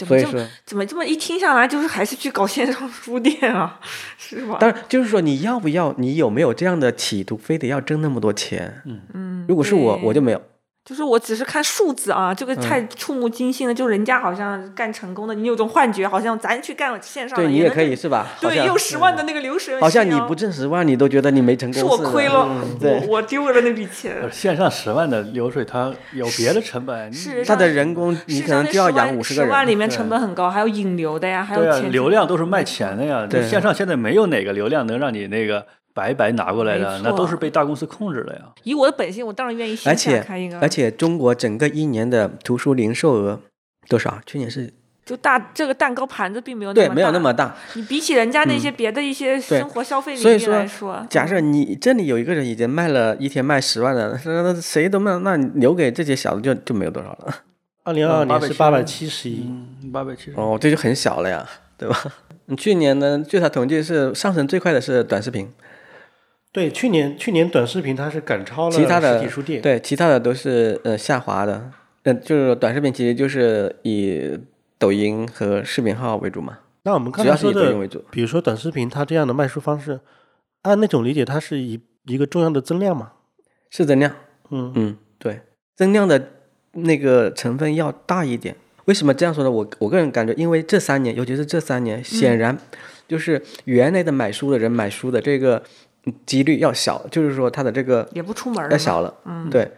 所以说，怎么这么一听下来，就是还是去搞线上书店啊，是吧？当然，就是说你要不要，你有没有这样的企图，非得要挣那么多钱？嗯嗯，如果是我，我就没有。就是我只是看数字啊，这个太触目惊心了。就人家好像干成功的，你有种幻觉，好像咱去干线上，对你也可以是吧？对，有十万的那个流水，好像你不挣十万，你都觉得你没成功，是我亏了，我我丢了那笔钱。线上十万的流水，它有别的成本，是它的人工，你可能就要养五十个人。十万里面成本很高，还有引流的呀，还有流量都是卖钱的呀。对线上现在没有哪个流量能让你那个。白白拿过来的，那都是被大公司控制了呀。以我的本性，我当然愿意线下开一个。而且，而且中国整个一年的图书零售额多少？去年是就大这个蛋糕盘子并没有那对，么没有那大么大。你比起人家那些别的一些生活消费所以领域来说说，假设你这里有一个人已经卖了一天卖十万的，那那谁都没有，那留给这些小的就就没有多少了。[LAUGHS] 二零二二嗯年是八百七十亿，嗯，八百七十。哦，这就很小了呀，对吧？[LAUGHS] 你去年呢，据他统计是上升最快的是短视频，对，去年去年短视频它是赶超了其他的实体书店，对，其他的都是呃下滑的。嗯、就是短视频其实就是以抖音和视频号为主嘛，那我们刚主要是才说的以抖音为主。比如说短视频，它这样的卖书方式，按那种理解，它是一一个重要的增量嘛？是增量，嗯嗯，对，增量的那个成分要大一点。为什么这样说呢？我我个人感觉，因为这三年，尤其是这三年，显然就是原来的买书的人买书的这个嗯几率要小，就是说他的这个也不出门儿要小了。嗯，对。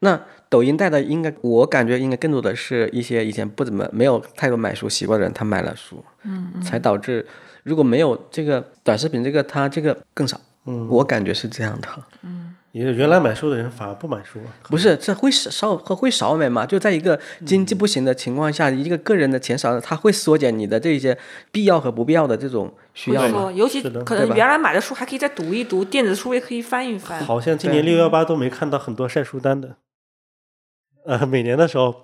那抖音带的应该，我感觉应该更多的是一些以前不怎么没有太多买书习惯的人，他买了书，嗯，才导致如果没有这个短视频这个，它这个更少。嗯，我感觉是这样的。也就原来买书的人反而不买书，不是，这会少和会少买嘛？就在一个经济不行的情况下，一个个人的钱少了，他会缩减你的这些必要和不必要的这种需要嘛？尤其可能原来买的书还可以再读一读，电子书也可以翻一翻。好像今年六幺八都没看到很多晒书单的。呃，每年的时候，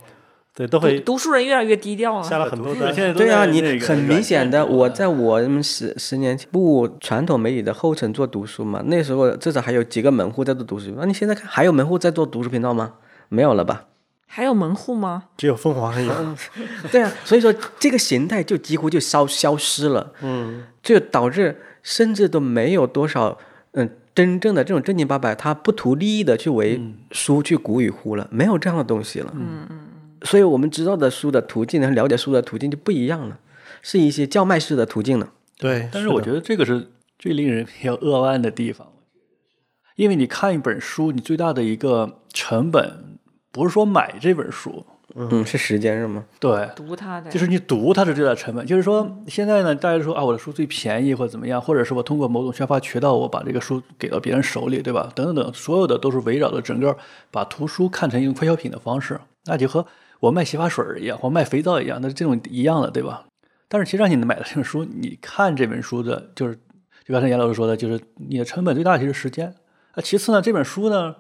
对都会读读书人越来越低调啊。下了很多单。现在对啊，你很明显的，我在我们十十年前不传统媒体的后尘做读书嘛，那时候至少还有几个门户在做读书。那你现在看还有门户在做读书频道吗？没有了吧？还有门户吗？只有凤凰还有，[LAUGHS] 对啊，所以说这个形态就几乎就消消失了。嗯，就导致甚至都没有多少嗯真正的这种正经八百，他不图利益的去为书去鼓与呼了，没有这样的东西了。嗯嗯所以我们知道的书的途径和了解书的途径就不一样了，是一些叫卖式的途径了。对。但是我觉得这个是最令人比较扼腕的地方，因为你看一本书，你最大的一个成本不是说买这本书，嗯，是时间是吗？对，读它的就是你读它是最大成本。就是说现在呢，大家说啊，我的书最便宜或者怎么样，或者是我通过某种宣发渠道，我把这个书给到别人手里，对吧？等等等，所有的都是围绕着整个把图书看成一种快消品的方式，那就和我卖洗发水儿一样，或卖肥皂一样，那这种一样的，对吧？但是其实让你买的这本书，你看这本书的，就是就刚才严老师说的，就是你的成本最大其实时间。那，其次呢，这本书呢，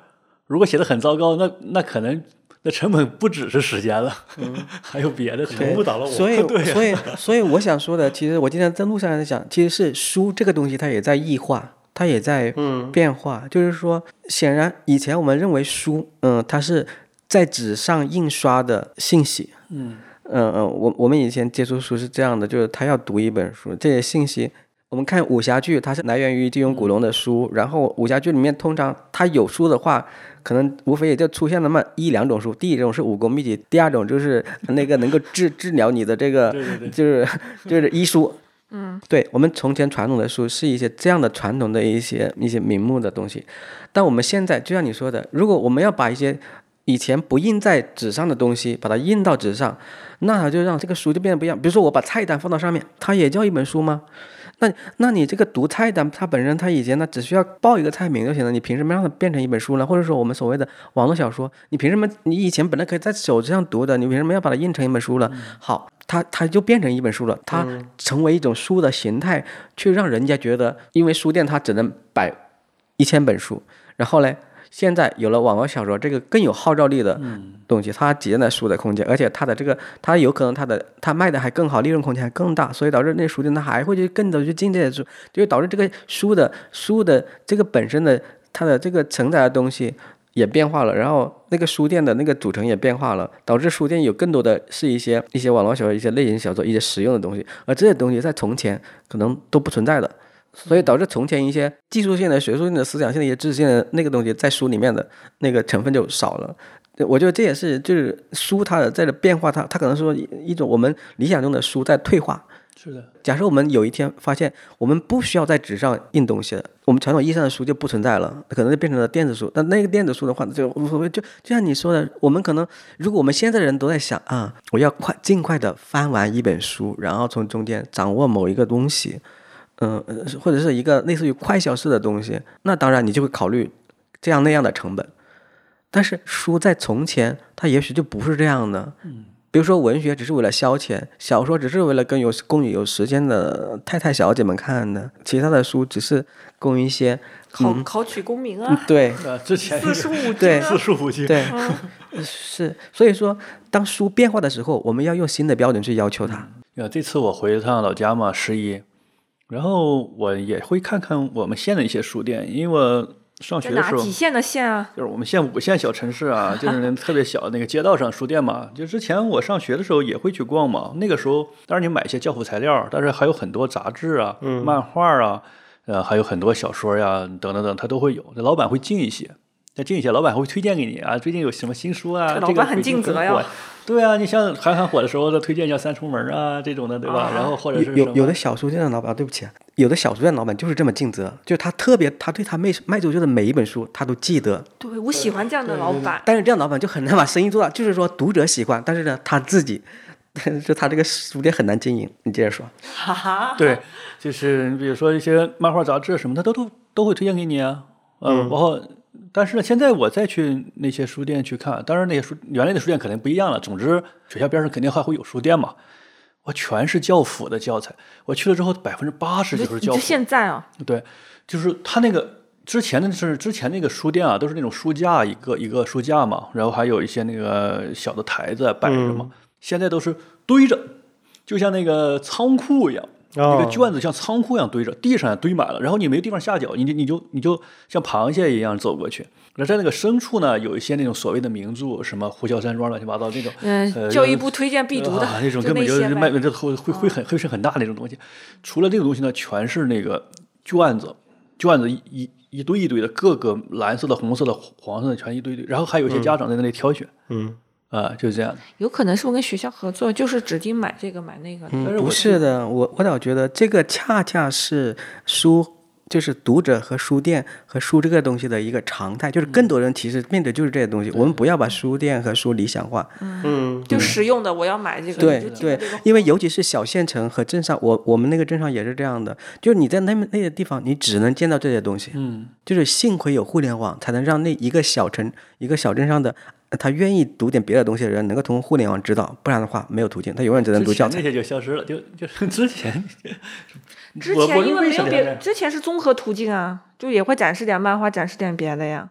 如果写的很糟糕，那那可能那成本不只是时间了，还有别的。误导了我。所以，[LAUGHS] 所以，所以我想说的，其实我今天在路上在讲，其实是书这个东西，它也在异化，它也在变化。就是说，显然以前我们认为书，嗯，它是在纸上印刷的信息，嗯。嗯嗯，我我们以前接触书是这样的，就是他要读一本书，这些信息，我们看武侠剧，它是来源于金庸、古龙的书，然后武侠剧里面通常它有书的话，可能无非也就出现那么一两种书，第一种是武功秘籍，第二种就是那个能够治 [LAUGHS] 治疗你的这个，对对对。就是就是医书。嗯，对我们从前传统的书是一些这样的传统的一些一些名目的东西，但我们现在就像你说的，如果我们要把一些以前不印在纸上的东西，把它印到纸上，那它就让这个书就变得不一样。比如说我把菜单放到上面，它也叫一本书吗？那那你这个读菜单，它本身它以前呢只需要报一个菜名就行了，你凭什么让它变成一本书呢？或者说我们所谓的网络小说，你凭什么你以前本来可以在手机上读的，你凭什么要把它印成一本书了？好，它它就变成一本书了，它成为一种书的形态，去让人家觉得，因为书店它只能摆一千本书，然后嘞。现在有了网络小说这个更有号召力的东西，它挤在书的空间，而且它的这个它有可能它的它卖的还更好，利润空间还更大，所以导致那书店它还会去更多去进这些书，就导致这个书的书的这个本身的它的这个承载的东西也变化了，然后那个书店的那个组成也变化了，导致书店有更多的是一些一些网络小说、一些类型小说、一些实用的东西，而这些东西在从前可能都不存在的。所以导致从前一些技术性的、学术性的、思想性的一些知识性的那个东西，在书里面的那个成分就少了。我觉得这也是就是书它的在的变化，它它可能说一种我们理想中的书在退化。是的，假设我们有一天发现我们不需要在纸上印东西了，我们传统意义上的书就不存在了，可能就变成了电子书。那那个电子书的话，就无所谓。就就像你说的，我们可能如果我们现在的人都在想啊，我要快尽快的翻完一本书，然后从中间掌握某一个东西。嗯，或者是一个类似于快消式的东西，那当然你就会考虑这样那样的成本。但是书在从前，它也许就不是这样的。嗯，比如说文学只是为了消遣，小说只是为了跟有供有时间的太太小姐们看的，其他的书只是供一些考考取功名啊，对呃，之前四书五对经啊四，书五经，对，是，所以说当书变化的时候，我们要用新的标准去要求它。呃，这次我回一趟老家嘛，十一，然后我也会看看我们县的一些书店，因为我上学的时候哪几县的县啊？就是我们县五个县小城市啊，就是那 [LAUGHS] 特别小的那个街道上书店嘛。就之前我上学的时候也会去逛嘛。那个时候，当然你买一些教辅材料，但是还有很多杂志啊、漫画啊，呃，还有很多小说呀、等等等，它都会有。这老板会进一些，再进一些，老板会推荐给你啊，最近有什么新书啊？这老这个板很尽责呀火 [LAUGHS] 对啊，你像韩寒火的时候，他推荐像《三重门》啊这种的，对吧？啊然后或者是有有有的小书店的老板，对不起啊，有的小书店老板就是这么尽责，就他特别，他对他卖卖出去的每一本书，他都记得。对我喜欢这样的老板。但是这样老板就很难把生意做大，就是说读者喜欢，但是呢他自己，[LAUGHS] 就他这个书店很难经营。你接着说，哈哈，对，就是你比如说一些漫画杂志什么的，他都都会推荐给你啊。嗯，包括，但是呢，现在我再去那些书店去看，当然那些书原来的书店肯定不一样了。总之，学校边上肯定还会有书店嘛。我全是教辅的教材，我去了之后，百分之八十就是教辅。现在啊，对，就是他那个之前的是之前那个书店啊，都是那种书架一个一个书架嘛，然后还有一些那个小的台子摆着嘛。现在都是堆着，就像那个仓库一样。一个哦卷子像仓库一样堆着，地上也堆满了，然后你没地方下脚，你就你就你就像螃蟹一样走过去。那在那个深处呢，有一些那种所谓的名著，什么《呼啸山庄》乱七八糟那种，嗯、呃教育部推荐必读的、啊、那种根本就是卖，这会会会很会是很大的那种东西。除了这个东西呢，全是那个卷子，卷子一一一堆一堆的，各个蓝色的、红色的、黄色的，全一堆堆。然后还有一些家长在那里挑选，嗯，啊、就是这样。有可能是我跟学校合作，就是指定买这个买那个。嗯，不是的，我我倒觉得这个恰恰是书，就是读者和书店和书这个东西的一个常态，就是更多人其实面对就是这些东西。我们不要把书店和书理想化，嗯，就实用的，我要买这个。对对因为尤其是小县城和镇上，我我们那个镇上也是这样的，就是你在那么那些地方，你只能见到这些东西。嗯，就是幸亏有互联网，才能让那一个小城、一个小镇上的呃他愿意读点别的东西的人，能够通过互联网知道，不然的话没有途径，他永远只能读教材。那些就消失了，就就是 [LAUGHS] 之前，[LAUGHS] 之前因为没有别，之前是综合途径啊，就也会展示点漫画，展示点别的呀。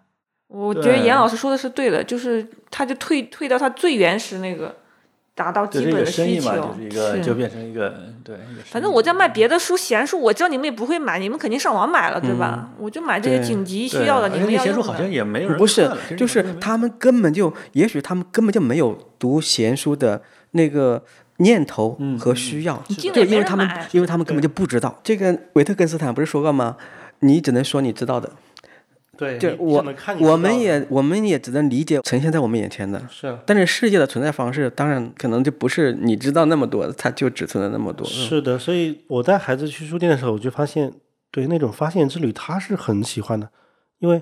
我觉得严老师说的是对的，就是他就退退到他最原始那个，达到基本的需个生意嘛，求就是一。个就变成一个对。反正我在卖别的书，闲书，我知道你们也不会买，你们肯定上网买了，对吧？嗯我就买这些紧急需要的，你们要。闲书好像也没有人不是就是他们根本就，也许他们根本就没有读闲书的那个念头嗯和需要，你进了也没人就因为他们，因为他们根本就不知道。这个维特根斯坦不是说过吗？你只能说你知道的，对，你就我我们也我们也只能理解呈现在我们眼前的。但是世界的存在方式，当然可能就不是你知道那么多，它就只存在那么多。嗯是的，所以我带孩子去书店的时候，我就发现，对那种发现之旅，他是很喜欢的。因为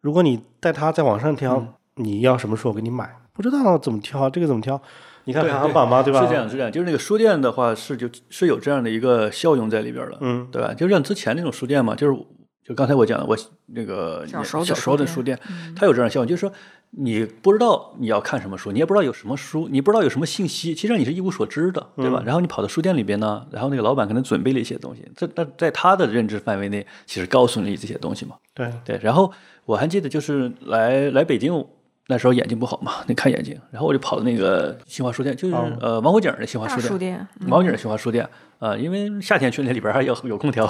如果你带他在网上挑，嗯你要什么书我给你买，不知道怎么挑，这个怎么挑？你看对排行榜嘛，对吧？是这样，是这样，就是那个书店的话是就是有这样的一个效用在里边儿的，嗯，对吧？就像之前那种书店嘛，就是就刚才我讲的，我那个小时候的书书店，它有这样的效果，就是说你不知道你要看什么书，你也不知道有什么书，你不知道有什么信息，其实你是一无所知的，对吧？然后你跑到书店里边呢，然后那个老板可能准备了一些东西，这那在他的认知范围内，其实告诉你这些东西嘛。对，对，然后我还记得就是来来北京，那时候眼睛不好嘛，那看眼睛，然后我就跑到那个新华书店，就是、哦呃王府井的新华书店，书店，嗯王府井的新华书店啊、呃因为夏天去那里边还有有空调，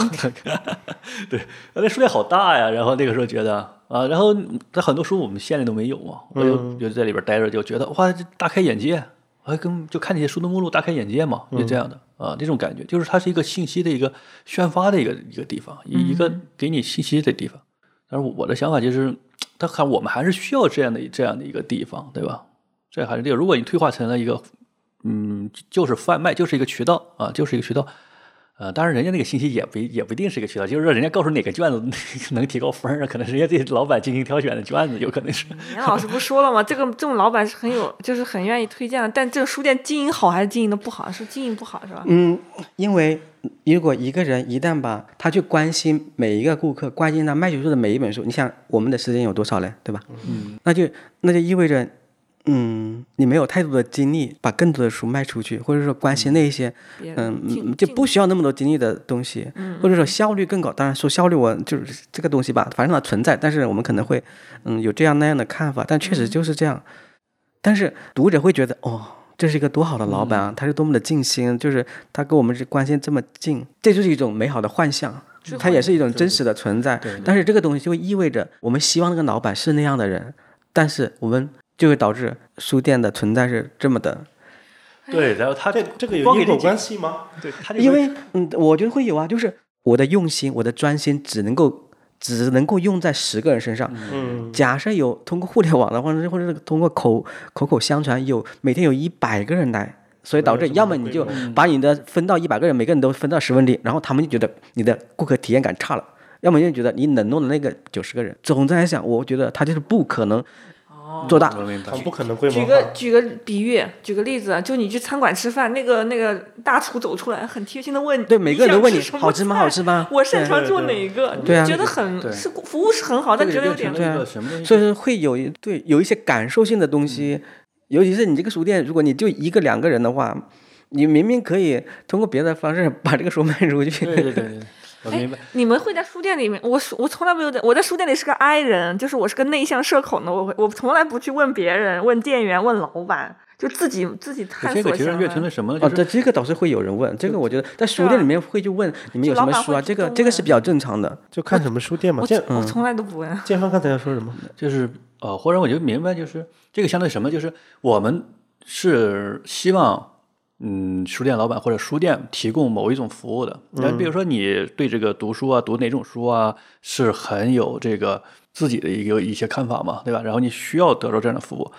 [LAUGHS] 对，那书店好大呀，然后那个时候觉得啊，然后它很多书我们县里都没有嘛，我就嗯就在里边待着，就觉得哇，这大开眼界。我还跟就看那些书的目录，大开眼界嘛，就这样的啊，这种感觉，就是它是一个信息的一个宣发的一个一个地方，一一个给你信息的地方。但是我的想法就是，他看我们还是需要这样的这样的一个地方，对吧？这还是这个。如果你退化成了一个，嗯，就是贩卖，就是一个渠道啊，就是一个渠道。呃，当然，人家那个信息也不也不一定是一个渠道，就是说人家告诉哪个卷子 [LAUGHS] 能提高分可能人家这些老板精心挑选的卷子，有可能是。严老师不说了吗？这个这种老板是很有，就是很愿意推荐的。但这个书店经营好还是经营的不好？是经营不好是吧？嗯，因为如果一个人一旦把他去关心每一个顾客，关心他卖出去的每一本书，你想我们的时间有多少嘞，对吧？嗯，那就那就意味着嗯，你没有太多的精力把更多的书卖出去，或者说关心那些嗯嗯就不需要那么多精力的东西，或者说效率更高。当然说效率，我就是这个东西吧，反正它存在，但是我们可能会嗯有这样那样的看法，但确实就是这样。但是读者会觉得哦。这是一个多好的老板啊！他是多么的尽心，就是他跟我们是关系这么近，这就是一种美好的幻象，它也是一种真实的存在。但是这个东西就会意味着，我们希望那个老板是那样的人，但是我们就会导致书店的存在是这么的对，然后他这这个有因果关系吗？对，他这个因为嗯，我觉得会有啊，就是我的用心，我的专心只能够只能够用在十个人身上。嗯，假设有通过互联网的话，或者是或者是通过口口口相传，有每天有一百个人来，所以导致要么你就把你的分到一百个人，每个人都分到十分之一，然后他们就觉得你的顾客体验感差了。要么就觉得你冷落了那个九十个人。总的来讲，我觉得他就是不可能做大。他。不可能规模举。个举个比喻，举个例子，就你去餐馆吃饭，那个那个大厨走出来，很贴心的问，对每个人都问你好吃吗好吃吗 [LAUGHS] 我擅长做哪个？对啊你觉得很是服务是很好，但这觉得有点对啊？所以说会有一对有一些感受性的东西，尤其是你这个书店，如果你就一个两个人的话，你明明可以通过别的方式把这个书卖出去。对对对对，我明白。你们会在书店里面，我我从来没有在我在书店里是个 I 人，就是我是个内向社恐的，我会我从来不去问别人、问店员、问老板，就自己自己探索这个其实。越成了什么呢？哦，就是对，这个倒是会有人问，这个我觉得在书店里面会去问你们有什么书啊，这个这个是比较正常的。就看什么书店嘛。我建我从来都不问。建芳刚才要说什么？就是呃，或者我就明白，就是这个相当于什么？就是我们是希望，嗯，书店老板或者书店提供某一种服务的。那比如说你对这个读书啊，读哪种书啊，是很有这个自己的一个一些看法嘛，对吧？然后你需要得到这样的服务，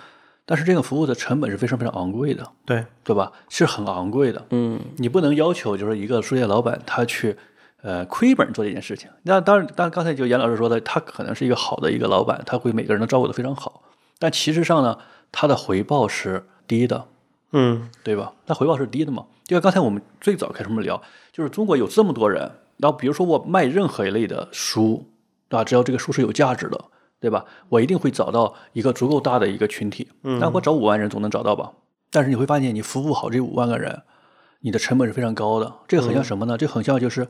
但是这个服务的成本是非常非常昂贵的，对，对吧？是很昂贵的。嗯，你不能要求就是一个书店老板他去呃亏本做这件事情。那当然，当然刚才就严老师说的，他可能是一个好的一个老板，他会每个人都照顾的非常好。但其实上呢，他的回报是低的，嗯，对吧？它回报是低的嘛。就像刚才我们最早开始我们聊，就是中国有这么多人，然后比如说我卖任何一类的书，啊，只要这个书是有价值的，对吧？我一定会找到一个足够大的一个群体。嗯那我找五万人总能找到吧？但是你会发现，你服务好这五万个人，你的成本是非常高的。这个很像什么呢？这很像就是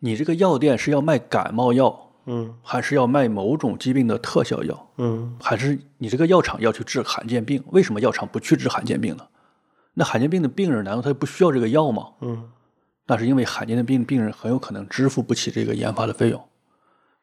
你这个药店是要卖感冒药，嗯，还是要卖某种疾病的特效药？嗯，还是你这个药厂要去治罕见病？为什么药厂不去治罕见病呢？那罕见病的病人难道他不需要这个药吗？嗯，那是因为罕见的病病人很有可能支付不起这个研发的费用。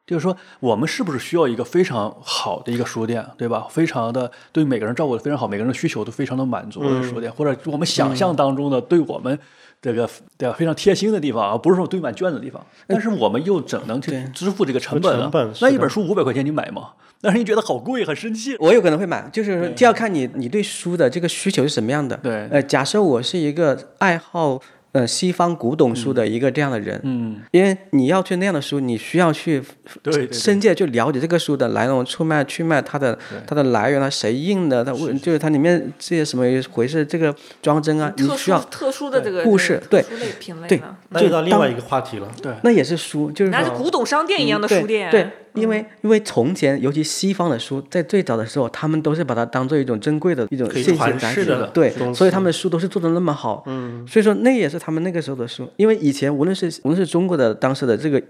就是说，我们是不是需要一个非常好的一个书店，对吧？非常的对每个人照顾的非常好，每个人的需求都非常的满足的书店，或者我们想象当中的对我们这个对吧非常贴心的地方啊，不是说堆满卷子的地方。但是我们又怎能去支付这个成本呢？成本那一本书五百块钱你买吗？但是你觉得好贵，很生气。我有可能会买，就是说就要看你你对书的这个需求是什么样的。对。呃，假设我是一个爱好呃西方古董书的一个这样的人，嗯，因为你要去那样的书，你需要去对对对。深切地去了解这个书的来龙出脉、去脉，它的它的来源，啊谁印的，它为就是它里面这些什么回事，这个装帧啊，你特殊需要特殊的这个故事对。特殊类品类对的，那就到另外一个话题了。对。那也是书，就是那说是古董商店一样的对书店。对，因为因为从前，尤其西方的书，在最早的时候，他们都是把它当做一种珍贵的一种可以信息展示的对，所以他们的书都是做的那么好。嗯，所以说那也是他们那个时候的书，因为以前无论是无论是中国的当时的这个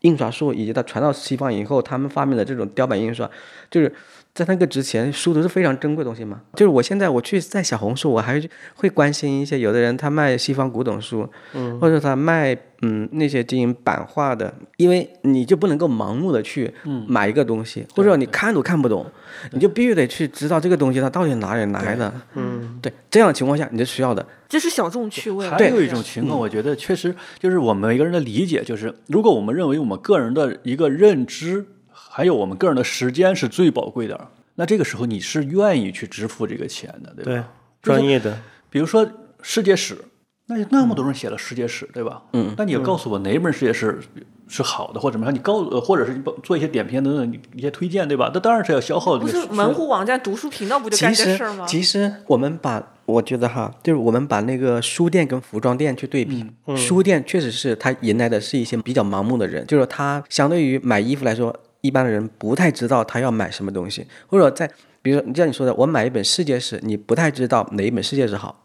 印刷术，以及它传到西方以后，他们发明的这种雕版印刷，就是。在那个之前，书都是非常珍贵的东西嘛。就是我现在我去在小红书，我还会关心一些有的人他卖西方古董书，嗯，或者他卖嗯那些经营版画的，因为你就不能够盲目的去买一个东西，或者说你看都看不懂，你就必须得去知道这个东西它到底哪里来的，嗯，对，这样的情况下你是需要的，这是小众趣味。还有一种情况，我觉得确实就是我们每个人的理解，就是如果我们认为我们个人的一个认知，还有我们个人的时间是最宝贵的，那这个时候你是愿意去支付这个钱的，对吧？对，专业的，比如说世界史，那有那么多人写了世界史，对吧？嗯，那你要告诉我哪一本世界史是好的，或者怎么样？你告呃，或者是你做一些点评等等一些推荐，对吧？那当然是要消耗这不是门户网站读书频道不就干这事儿吗？其实我们把我觉得哈，就是我们把那个书店跟服装店去对比，书店确实是它迎来的是一些比较盲目的人，就是它相对于买衣服来说。一般的人不太知道他要买什么东西，或者在比如像你说的，我买一本世界史，你不太知道哪一本世界史好。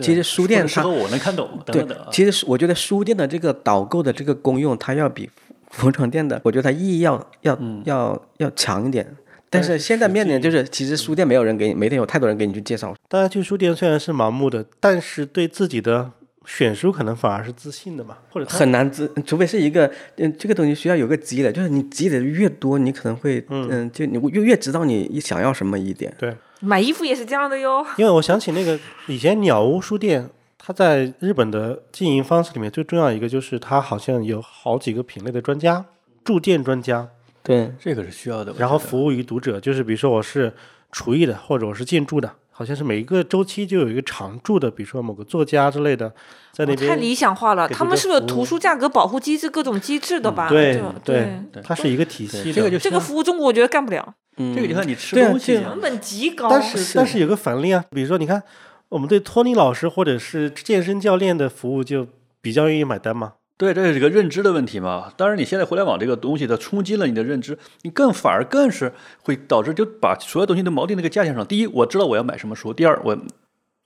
其实书店它适合我能看懂等对其实我觉得书店的这个导购的这个功用，它要比服装店的，我觉得它意义要要、嗯要要强一点。但是现在面临就是，其实书店没有人给你，每天有太多人给你去介绍。大家去书店虽然是盲目的，但是对自己的选书可能反而是自信的嘛，或者很难自，除非是一个，嗯，这个东西需要有个积累，就是你积累的越多，你可能会，嗯，就你越越知道你想要什么一点。对，买衣服也是这样的哟。因为我想起那个以前鸟屋书店，它在日本的经营方式里面最重要一个就是它好像有好几个品类的专家，驻店专家，对，这个是需要的。然后服务于读者，就是比如说我是厨艺的，或者我是建筑的，好像是每一个周期就有一个常驻的，比如说某个作家之类的，在那边太理想化了，他们是不是图书价格保护机制、各种机制的吧？对对对，它是一个体系的。这个就这个服务中国我觉得干不了，嗯，这个就像你吃东西成本极高。但是但是有个反例啊，比如说你看，我们对托尼老师或者是健身教练的服务就比较愿意买单嘛。对，这是一个认知的问题嘛。当然，你现在互联网这个东西它冲击了你的认知，你更反而更是会导致就把所有东西都锚定那个价钱上。第一，我知道我要买什么书；第二，我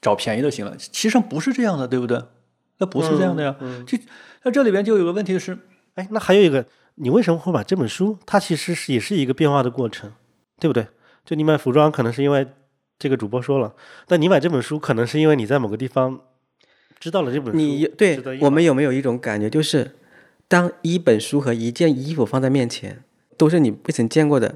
找便宜就行了。其实上不是这样的，对不对？那不是这样的呀。就那这里边就有个问题是，哎，那还有一个，你为什么会买这本书？它其实是也是一个变化的过程，对不对？就你买服装，可能是因为这个主播说了，但你买这本书，可能是因为你在某个地方知道了这本书。你对我们有没有一种感觉，就是当一本书和一件衣服放在面前，都是你未曾见过的，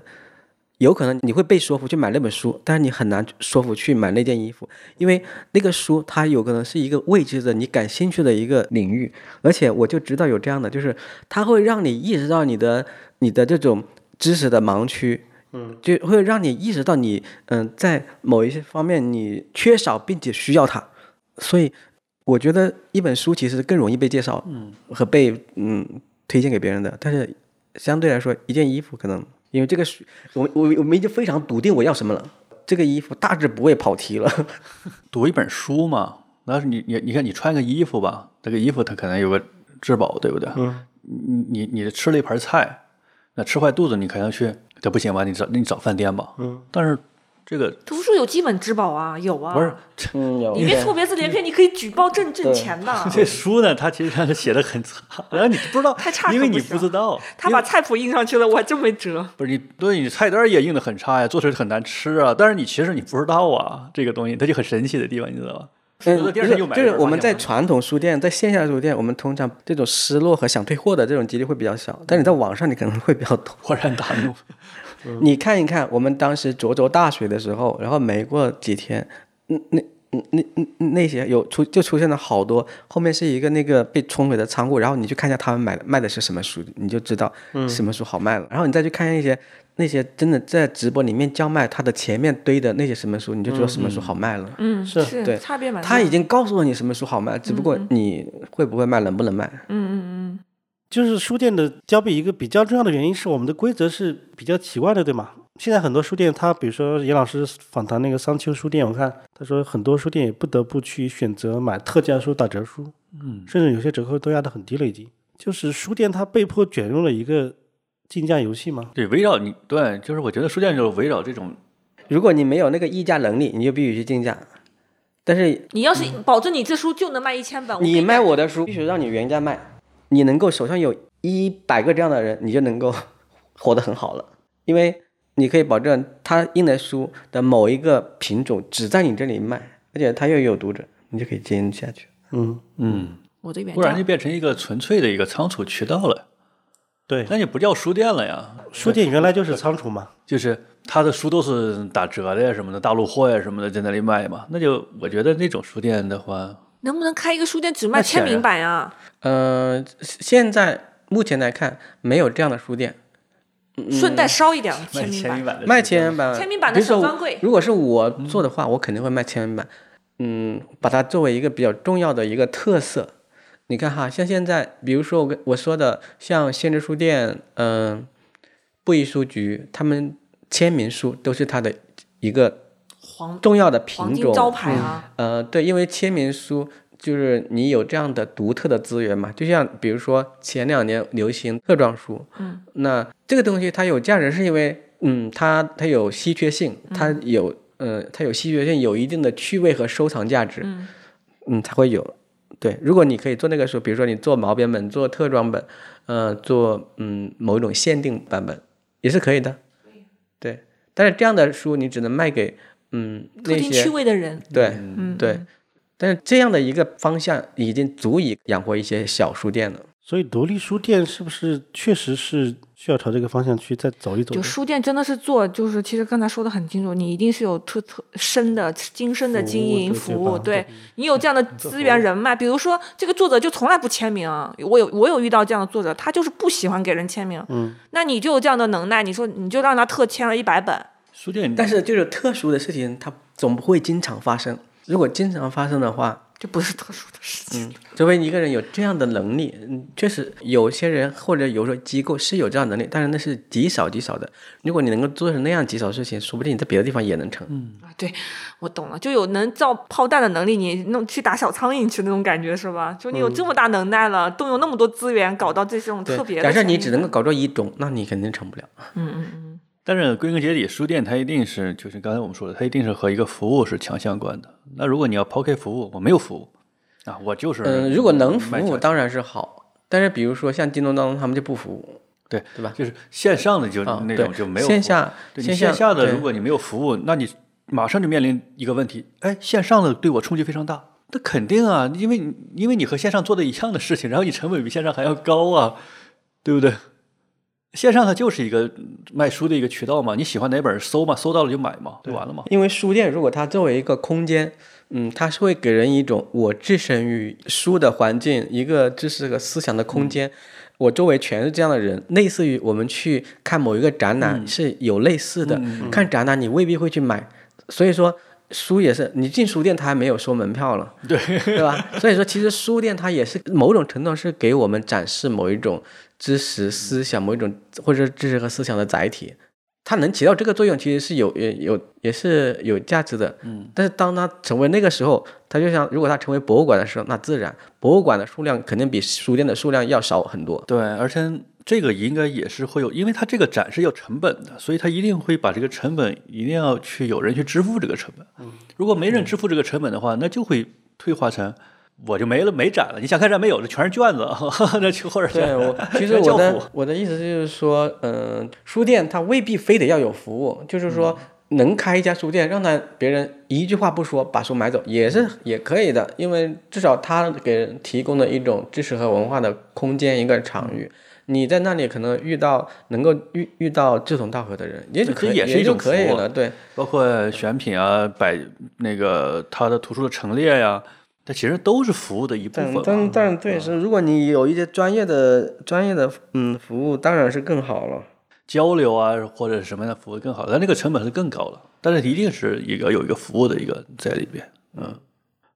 有可能你会被说服去买那本书，但是你很难说服去买那件衣服，因为那个书它有可能是一个未知的、你感兴趣的一个领域，而且我就知道有这样的，就是它会让你意识到你的你的这种知识的盲区。嗯，就会让你意识到你嗯、在某一些方面你缺少并且需要它，所以我觉得一本书其实更容易被介绍，嗯，和被嗯推荐给别人的。但是相对来说，一件衣服可能因为这个书，我我我们已经非常笃定我要什么了，这个衣服大致不会跑题了。[LAUGHS] 读一本书嘛，那是你你你看你穿个衣服吧，这个衣服它可能有个质保，对不对？嗯，你你你吃了一盘菜，那吃坏肚子，你可能去这不行吧？你找你找饭店吧。嗯，但是这个图书有基本质保啊，有啊。不是嗯，有你别错别字连篇，你可以举报挣挣钱的。[LAUGHS] 这书呢，它其实上是写的很差，然后你不知道，太差因为你不知道，他把菜谱印上去了，我还真没辙。不是你对你菜单也印的很差呀，做出来很难吃啊，但是你其实你不知道啊，这个东西它就很神奇的地方，你知道吧？嗯，就是二天又买了就是我们在传统书店，在线下书店，我们通常这种失落和想退货的这种几率会比较小，但你在网上你可能会比较多。恍然大怒，你看一看，我们当时涿州大水的时候，然后没过几天，嗯那那那那那些有出就出现了好多，后面是一个那个被冲毁的仓库，然后你去看一下他们买的卖的是什么书，你就知道什么书好卖了。然后你再去看一些那些真的在直播里面叫卖，他的前面堆的那些什么书，你就知道什么书好卖了。嗯，是是对差别蛮大。他已经告诉了你什么书好卖，只不过你会不会卖，能不能卖。嗯嗯嗯，就是书店的交币一个比较重要的原因是我们的规则是比较奇怪的，对吗？现在很多书店，它比如说严老师访谈那个商丘书店，我看他说很多书店也不得不去选择买特价书、打折书，嗯，甚至有些折扣都压得很低了，已经。就是书店它被迫卷入了一个竞价游戏吗？对，围绕你对，就是我觉得书店就是围绕这种如果你没有那个议价能力，你就必须去竞价。但是你要是保证你这书就能卖一千本，你卖我的书，必须让你原价卖，你能够手上有一百个这样的人，你就能够 [LAUGHS] 活得很好了，因为你可以保证他印的书的某一个品种只在你这里卖，而且他又有读者，你就可以经营下去。嗯，嗯，我的原不然就变成一个纯粹的一个仓储渠道了，对，那就不叫书店了呀，书店原来就是仓储嘛。就是他的书都是打折的呀什么的，大陆货呀什么的在那里卖嘛，那就我觉得那种书店的话，能不能开一个书店只卖签名版呀？呃，现在目前来看，没有这样的书店顺带烧一点卖签名版。卖签名版。签名版的比如说我小专柜如果是我做的话，我肯定会卖签名版。嗯，把它作为一个比较重要的一个特色。你看哈，像现在，比如说我跟我说的，像先知书店，嗯、布艺书局，他们签名书都是它的一个重要的品种。招牌啊，呃，对，因为签名书就是你有这样的独特的资源嘛，就像比如说前两年流行特装书，嗯，那这个东西它有价值，是因为嗯，它它有稀缺性，它有呃，它有稀缺性，有一定的趣味和收藏价值，嗯。嗯，才会有。对，如果你可以做那个书，比如说你做毛边本、做特装本，呃，做嗯某一种限定版本也是可以的。对，但是这样的书你只能卖给嗯那些趣些味的人，对嗯，对，但是这样的一个方向已经足以养活一些小书店了。所以独立书店是不是确实是需要朝这个方向去再走一走就？书店真的是做，就是其实刚才说的很清楚，你一定是有特特深的、精深的经营服服务，对对你有这样的资源人脉。比如说，这个作者就从来不签名，我有我有遇到这样的作者，他就是不喜欢给人签名，嗯，那你就有这样的能耐，你说你就让他特签了一百本，书店，但是就是特殊的事情，它总不会经常发生。如果经常发生的话，就不是特殊的事情。除非一个人有这样的能力，嗯，确实有些人或者有时候机构是有这样的能力，但是那是极少极少的。如果你能够做成那样极少事情，说不定你在别的地方也能成。啊，对，我懂了，就有能造炮弹的能力，你弄去打小苍蝇去那种感觉是吧？就你有这么大能耐了，动用那么多资源，搞到这种特别，的假设你只能够搞到一种，那你肯定成不了。嗯嗯嗯，但是归根结底，书店它一定是就是刚才我们说的，它一定是和一个服务是强相关的。那如果你要抛开服务，我没有服务啊，我就是嗯，如果能服务当然是好，但是比如说像京东当中他们就不服务，对对吧？就是线上的就啊，那种就没有线下，线下的，如果你没有服务，那你马上就面临一个问题，哎，线上的对我冲击非常大。那肯定啊，因为因为你和线上做的一样的事情，然后你成本比线上还要高啊，对不对？线上它就是一个卖书的一个渠道嘛，你喜欢哪本搜嘛，搜到了就买嘛，就完了嘛。因为书店如果它作为一个空间，嗯，它是会给人一种我置身于书的环境，一个知识和思想的空间。我周围全是这样的人，类似于我们去看某一个展览是有类似的。看展览你未必会去买，所以说书也是，你进书店它还没有收门票了，对对吧？所以说其实书店它也是某种程度上是给我们展示某一种知识思想，某一种或者知识和思想的载体。它能起到这个作用，其实是有也有也是有价值的。嗯，但是当它成为那个时候，它就像如果它成为博物馆的时候，那自然博物馆的数量肯定比书店的数量要少很多。对，而且这个应该也是会有，因为它这个展是有成本的，所以它一定会把这个成本一定要去有人去支付这个成本。嗯如果没人支付这个成本的话，那就会退化成我就没了，没展了。你想看展没有，这全是卷子，[LAUGHS] 那就或者是对我，其实我的我的意思就是说，嗯、书店它未必非得要有服务，就是说能开一家书店，让他别人一句话不说把书买走，也是也可以的，因为至少他给人提供了一种知识和文化的空间，一个场域。你在那里可能遇到能够遇遇到志同道合的人，也就可以，也是一种可以了。对，包括选品啊，摆那个他的图书的陈列呀、它其实都是服务的一部分但。但但对是，如果你有一些专业的专业的嗯服务，当然是更好了。交流啊，或者什么样的服务更好，但那个成本是更高了。但是一定是一个有一个服务的一个在里边，嗯，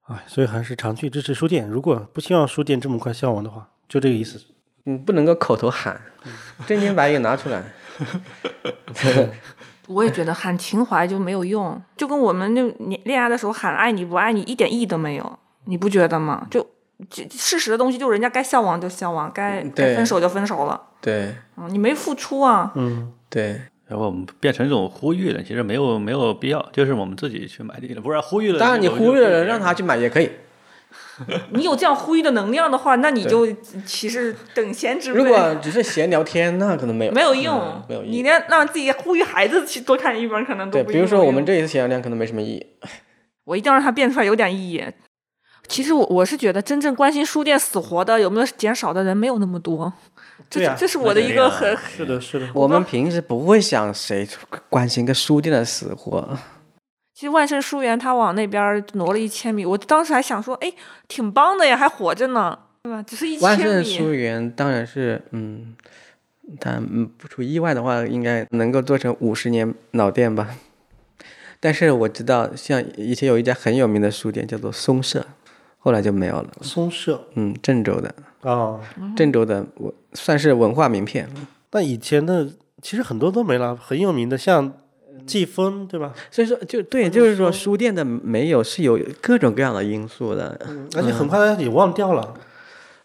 哎，所以还是常去支持书店。如果不希望书店这么快消亡的话，就这个意思。你，不能够口头喊，真金白银拿出来。[LAUGHS] 我也觉得喊情怀就没有用，就跟我们就恋恋爱的时候喊爱你不爱你一点意义都没有，你不觉得吗？就就事实的东西，就人家该消亡就消亡，该该分手就分手了，对嗯，你没付出啊，嗯，对，然后我们变成一种呼吁了，其实没有没有必要，就是我们自己去买这个，不然呼吁了。当然你有忽略了让他去买也可以。[LAUGHS] 你有这样呼吁的能量的话，那你就其实等闲之辈。如果只是闲聊天，那可能没有没有用，嗯没有意义。你连让自己呼吁孩子去多看一本，可能都对，不比如说我们这一次闲聊天可能没什么意义。我一定要让它变出来有点意义。其实我我是觉得，真正关心书店死活的有没有减少的人没有那么多，这、这是我的一个很是的，是的。我们平时不会想谁关心个书店的死活。其实万盛书园它往那边挪了一千米，我当时还想说，哎，挺棒的呀，还活着呢，对吧？只是一千米，盛书园当然是，嗯，它嗯不出意外的话，应该能够做成五十年老店吧。[LAUGHS] 但是我知道，像以前有一家很有名的书店叫做松社，后来就没有了。松社嗯，郑州的，哦，郑州的我算是文化名片。但以前的其实很多都没了，很有名的，像季风，对吧？所以说就对，就是说书店的没有是有各种各样的因素的。而且很快大家也忘掉了。嗯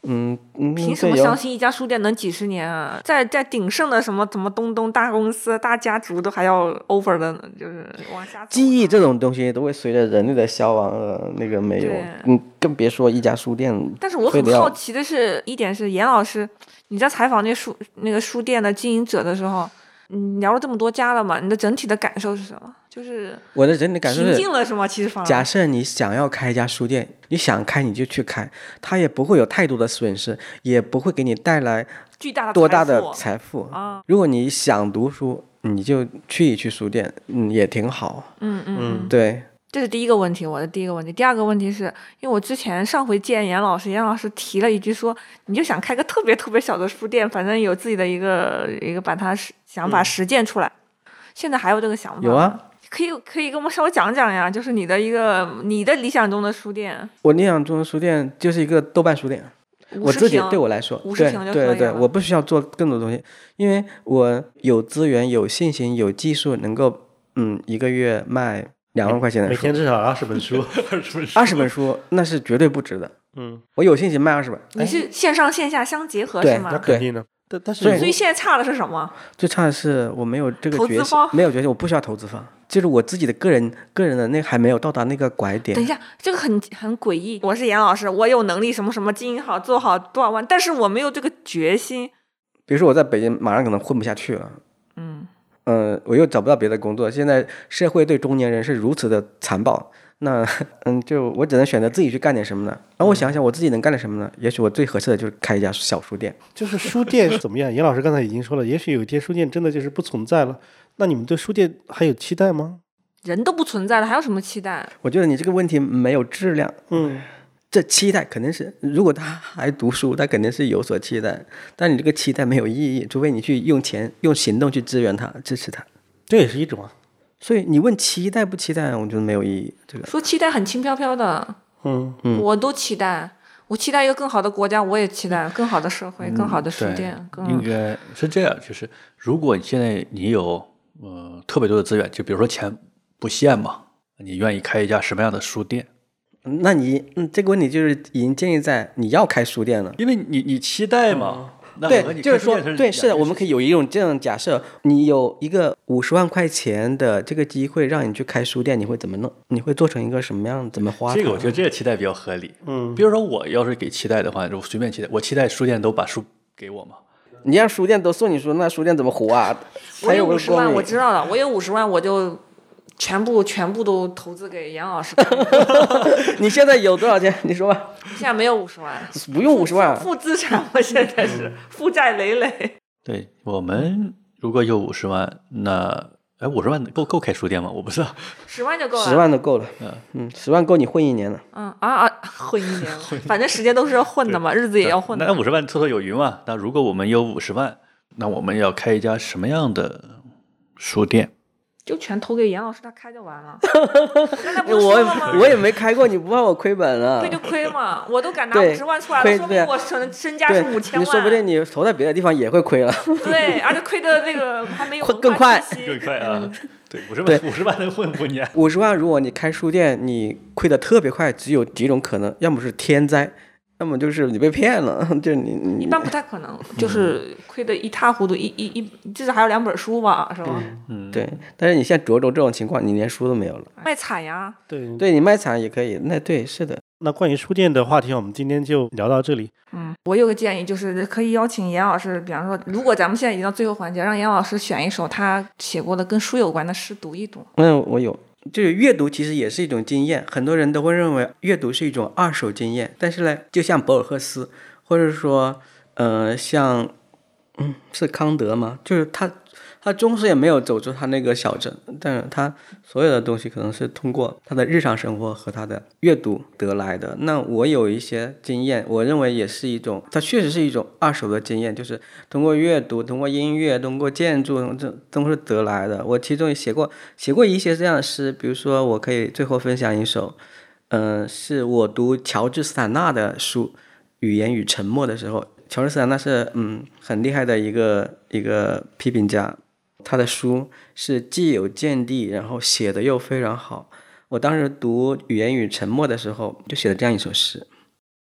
嗯，凭什么相信一家书店能几十年啊？在在鼎盛的什么什么东东大公司、大家族都还要 over 的呢，就是往下走记忆这种东西都会随着人类的消亡而那个没有，嗯，更别说一家书店。但是我很好奇的是一点是，严老师，你在采访那书那个书店的经营者的时候，你聊了这么多家了嘛？你的整体的感受是什么？就是我的整体感受平是，静了是吗？其实反而假设你想要开一家书店，你想开你就去开，它也不会有太多的损失，也不会给你带来巨大的多大的财富。啊，如果你想读书，你就去一去书店，嗯，也挺好。嗯嗯嗯，对，这是第一个问题，我的第一个问题。第二个问题是因为我之前上回见严老师，严老师提了一句说，你就想开个特别特别小的书店，反正有自己的一个一个把它实想法实践出来。现在还有这个想法吗？有啊，可以可以跟我们稍微讲讲呀，就是你的一个你的理想中的书店，我理想中的书店就是一个豆瓣书店。我50自己平对我来说，50对平就对对对，我不需要做更多东西，因为我有资源、有信心、有技术，能够嗯一个月卖两万块钱的书，每天至少二十本书。二十本书那是绝对不值的。嗯，我有信心卖二十本，你是线上线下相结合是吗那？肯定的。但但是所以现在差的是什么？最差的是我没有这个决心投资方，没有决心，我不需要投资方，就是我自己的个人个人的那还没有到达那个拐点等一。下，这个很很诡异。我是严老师，我有能力什么什么经营好做好多少万，但是我没有这个决心。比如说我在北京马上可能混不下去了，嗯，嗯，我又找不到别的工作。现在社会对中年人是如此的残暴，那 [LAUGHS] 嗯，就我只能选择自己去干点什么呢？然后我想想我自己能干点什么呢？也许我最合适的就是开一家小书店。就是书店怎么样？严老师刚才已经说了，也许有一天书店真的就是不存在了。那你们对书店还有期待吗？人都不存在了，还有什么期待？我觉得你这个问题没有质量。嗯，这期待肯定是，如果他还读书，他肯定是有所期待，但你这个期待没有意义，除非你去用钱、用行动去支援他、支持他。这也是一种啊。所以你问期待不期待，我觉得没有意义。这个说期待很轻飘飘的，嗯嗯，我都期待。我期待一个更好的国家，我也期待更好的社会、更好的书对店。更应该是这样，就是如果你现在你有呃特别多的资源，就比如说钱不限嘛，你愿意开一家什么样的书店？那你嗯，这个问题就是已经建立在你要开书店了。因为你你期待嘛，对，就是说，对，是的，我们可以有一种这样假设：你有一个五十万块钱的这个机会，让你去开书店，你会怎么弄？你会做成一个什么样？怎么花？这个我觉得这个期待比较合理。嗯，比如说我要是给期待的话，就随便期待，我期待书店都把书给我嘛。你让书店都送你书，那书店怎么活啊？我有五十万，我知道了，我有五十万，我就全部全部都投资给严老师。[LAUGHS] 你现在有多少钱？你说吧。现在没有五十万，不用五十万，负资产，我现在是负债累累。对我们如果有五十万，那哎五十万够够开书店吗？我不知道。十万就够了。十万都够了。嗯嗯，十万够你混一年了。嗯啊啊，混一年，[LAUGHS] 反正时间都是要混的嘛，日子也要混的。那五十万绰绰有余嘛？那如果我们有五十万，那我们要开一家什么样的书店？就全投给严老师，他开就完了。[LAUGHS] 我？我也没开过，你不怕我亏本了亏？就亏嘛，我都敢拿五十万出来说明我身身家是五千万。你说不定你投在别的地方也会亏了。对，而且亏的那个还没有 [LAUGHS] 更快更快啊！[LAUGHS] 对，五十万五十万能混五年。五十万，如果你开书店，你亏的特别快，只有几种可能，要么是天灾，要么就是你被骗了，[LAUGHS] 就你你一般不太可能，就是亏得一塌糊涂，一一一至少还有两本书吧，是吧？嗯，对。但是你现在涿州这种情况，你连书都没有了。卖惨呀，对。对你卖惨也可以，那对是的。那关于书店的话题，我们今天就聊到这里。嗯，我有个建议，就是可以邀请严老师，比方说，如果咱们现在已经到最后环节，让严老师选一首他写过的跟书有关的诗读一读。嗯，我有，就是阅读其实也是一种经验，很多人都会认为阅读是一种二手经验，但是呢，就像博尔赫斯，或者说，呃，像，嗯，是康德吗？就是他，他终是也没有走出他那个小镇，但是他所有的东西可能是通过他的日常生活和他的阅读得来的。那我有一些经验，我认为也是一种，它确实是一种二手的经验，就是通过阅读、通过音乐、通过建筑，这都是得来的。我其中也写过写过一些这样的诗，比如说，我可以最后分享一首，嗯、是我读乔治斯坦纳的书《语言与沉默》的时候，乔治斯坦纳是嗯很厉害的一个一个批评家，他的书是既有见地，然后写的又非常好。我当时读《语言与沉默》的时候，就写了这样一首诗：《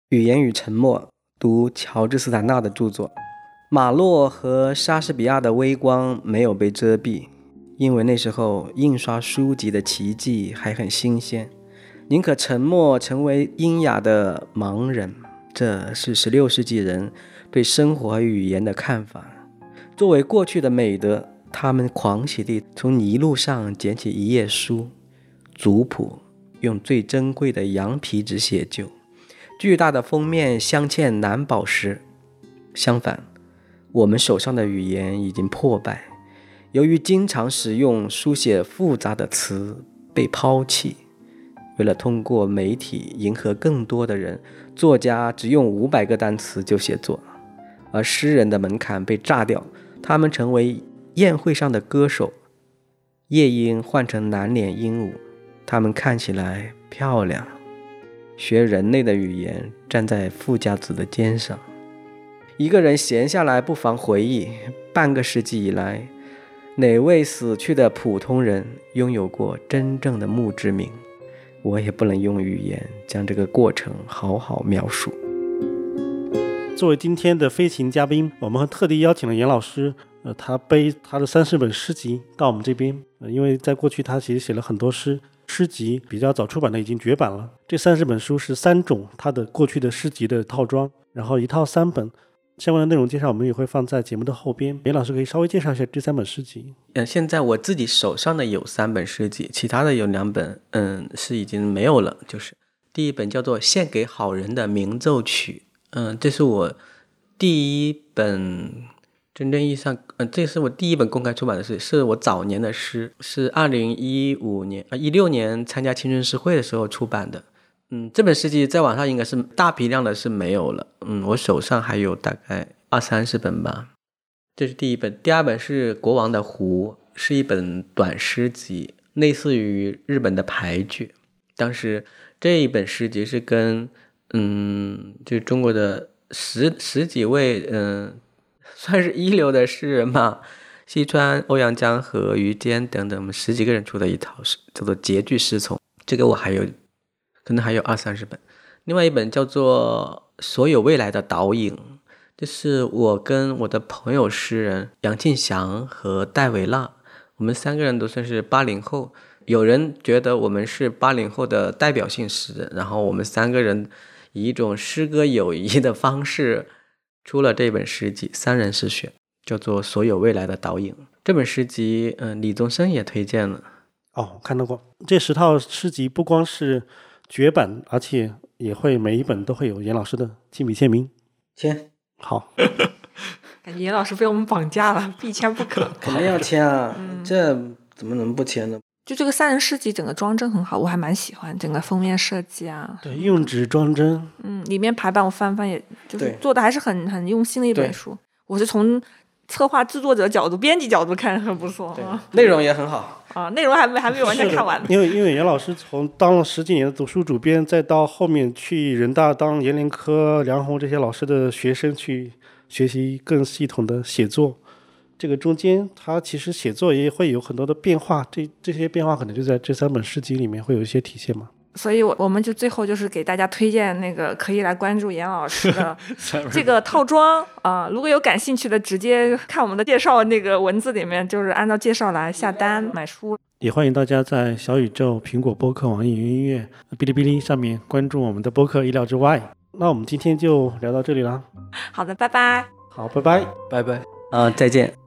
语言与沉默》，读乔治·斯坦纳的著作。马洛和莎士比亚的微光没有被遮蔽，因为那时候印刷书籍的奇迹还很新鲜。宁可沉默，成为阴哑的盲人。这是十六世纪人对生活和语言的看法。作为过去的美德，他们狂喜地从泥路上捡起一页书，族谱用最珍贵的羊皮纸写就，巨大的封面镶嵌蓝宝石。相反，我们手上的语言已经破败，由于经常使用书写复杂的词被抛弃。为了通过媒体迎合更多的人，作家只用五百个单词就写作，而诗人的门槛被炸掉，他们成为宴会上的歌手。夜莺换成蓝脸鹦鹉，他们看起来漂亮。学人类的语言，站在富家子的肩上。一个人闲下来，不妨回忆半个世纪以来，哪位死去的普通人拥有过真正的墓志铭。我也不能用语言将这个过程好好描述。作为今天的飞行嘉宾，我们特地邀请了严老师，呃，他背他的三十本诗集到我们这边，呃，因为在过去他其实写了很多诗，诗集比较早出版的已经绝版了。这三十本书是三种他的过去的诗集的套装，然后一套三本。相关的内容介绍，我们也会放在节目的后边。梅老师可以稍微介绍一下这三本诗集。嗯，现在我自己手上的有三本诗集，其他的有两本，嗯，是已经没有了。就是第一本叫做《献给好人的鸣奏曲》，嗯，这是我第一本真正意义上，嗯，这是我第一本公开出版的诗，是我早年的诗，是二零一五年啊一六年参加青春诗会的时候出版的。嗯，这本诗集在网上应该是大批量的是没有了。嗯，我手上还有大概二三十本吧。这是第一本，第二本是《国王的湖》，是一本短诗集，类似于日本的俳句。当时这一本诗集是跟嗯，就中国的十十几位嗯，算是一流的诗人吧，西川、欧阳江河、于坚等等，我们十几个人出的一套诗，叫做《结句诗丛》。这个我还有。可能还有二三十本，另外一本叫做《所有未来的导引》，这是我跟我的朋友诗人杨庆祥和戴维娜，我们三个人都算是八零后。有人觉得我们是八零后的代表性诗人，然后我们三个人以一种诗歌友谊的方式出了这本诗集，三人诗选，叫做《所有未来的导引》。这本诗集，嗯，李宗盛也推荐了。哦，我看到过这十套诗集，不光是。绝版，而且也会每一本都会有严老师的亲笔签名。签好，[LAUGHS] 感觉严老师被我们绑架了，[LAUGHS] 必签不可。肯定要签啊，这怎么能不签呢？就这个三人诗集，整个装帧很好，我还蛮喜欢整个封面设计啊。对，用纸装帧。嗯，里面排版我翻翻，也就是做的还是很很用心的一本书。我是从。策划制作者角度、编辑角度看很不错，内容也很好啊。内容还没还没有完全看完。因为因为严老师从当了十几年的读书主编，再到后面去人大当严林科、梁红这些老师的学生去学习更系统的写作，这个中间他其实写作也会有很多的变化。这这些变化可能就在这三本诗集里面会有一些体现嘛。所以，我我们就最后就是给大家推荐那个可以来关注严老师的 [LAUGHS] 这个套装啊。如果有感兴趣的，直接看我们的介绍那个文字里面，就是按照介绍来下单买书。也欢迎大家在小宇宙、苹果播客、网易云音乐、哔哩哔哩上面关注我们的播客。意料之外，那我们今天就聊到这里了。好的，拜拜。好，拜拜，拜拜。啊，再见。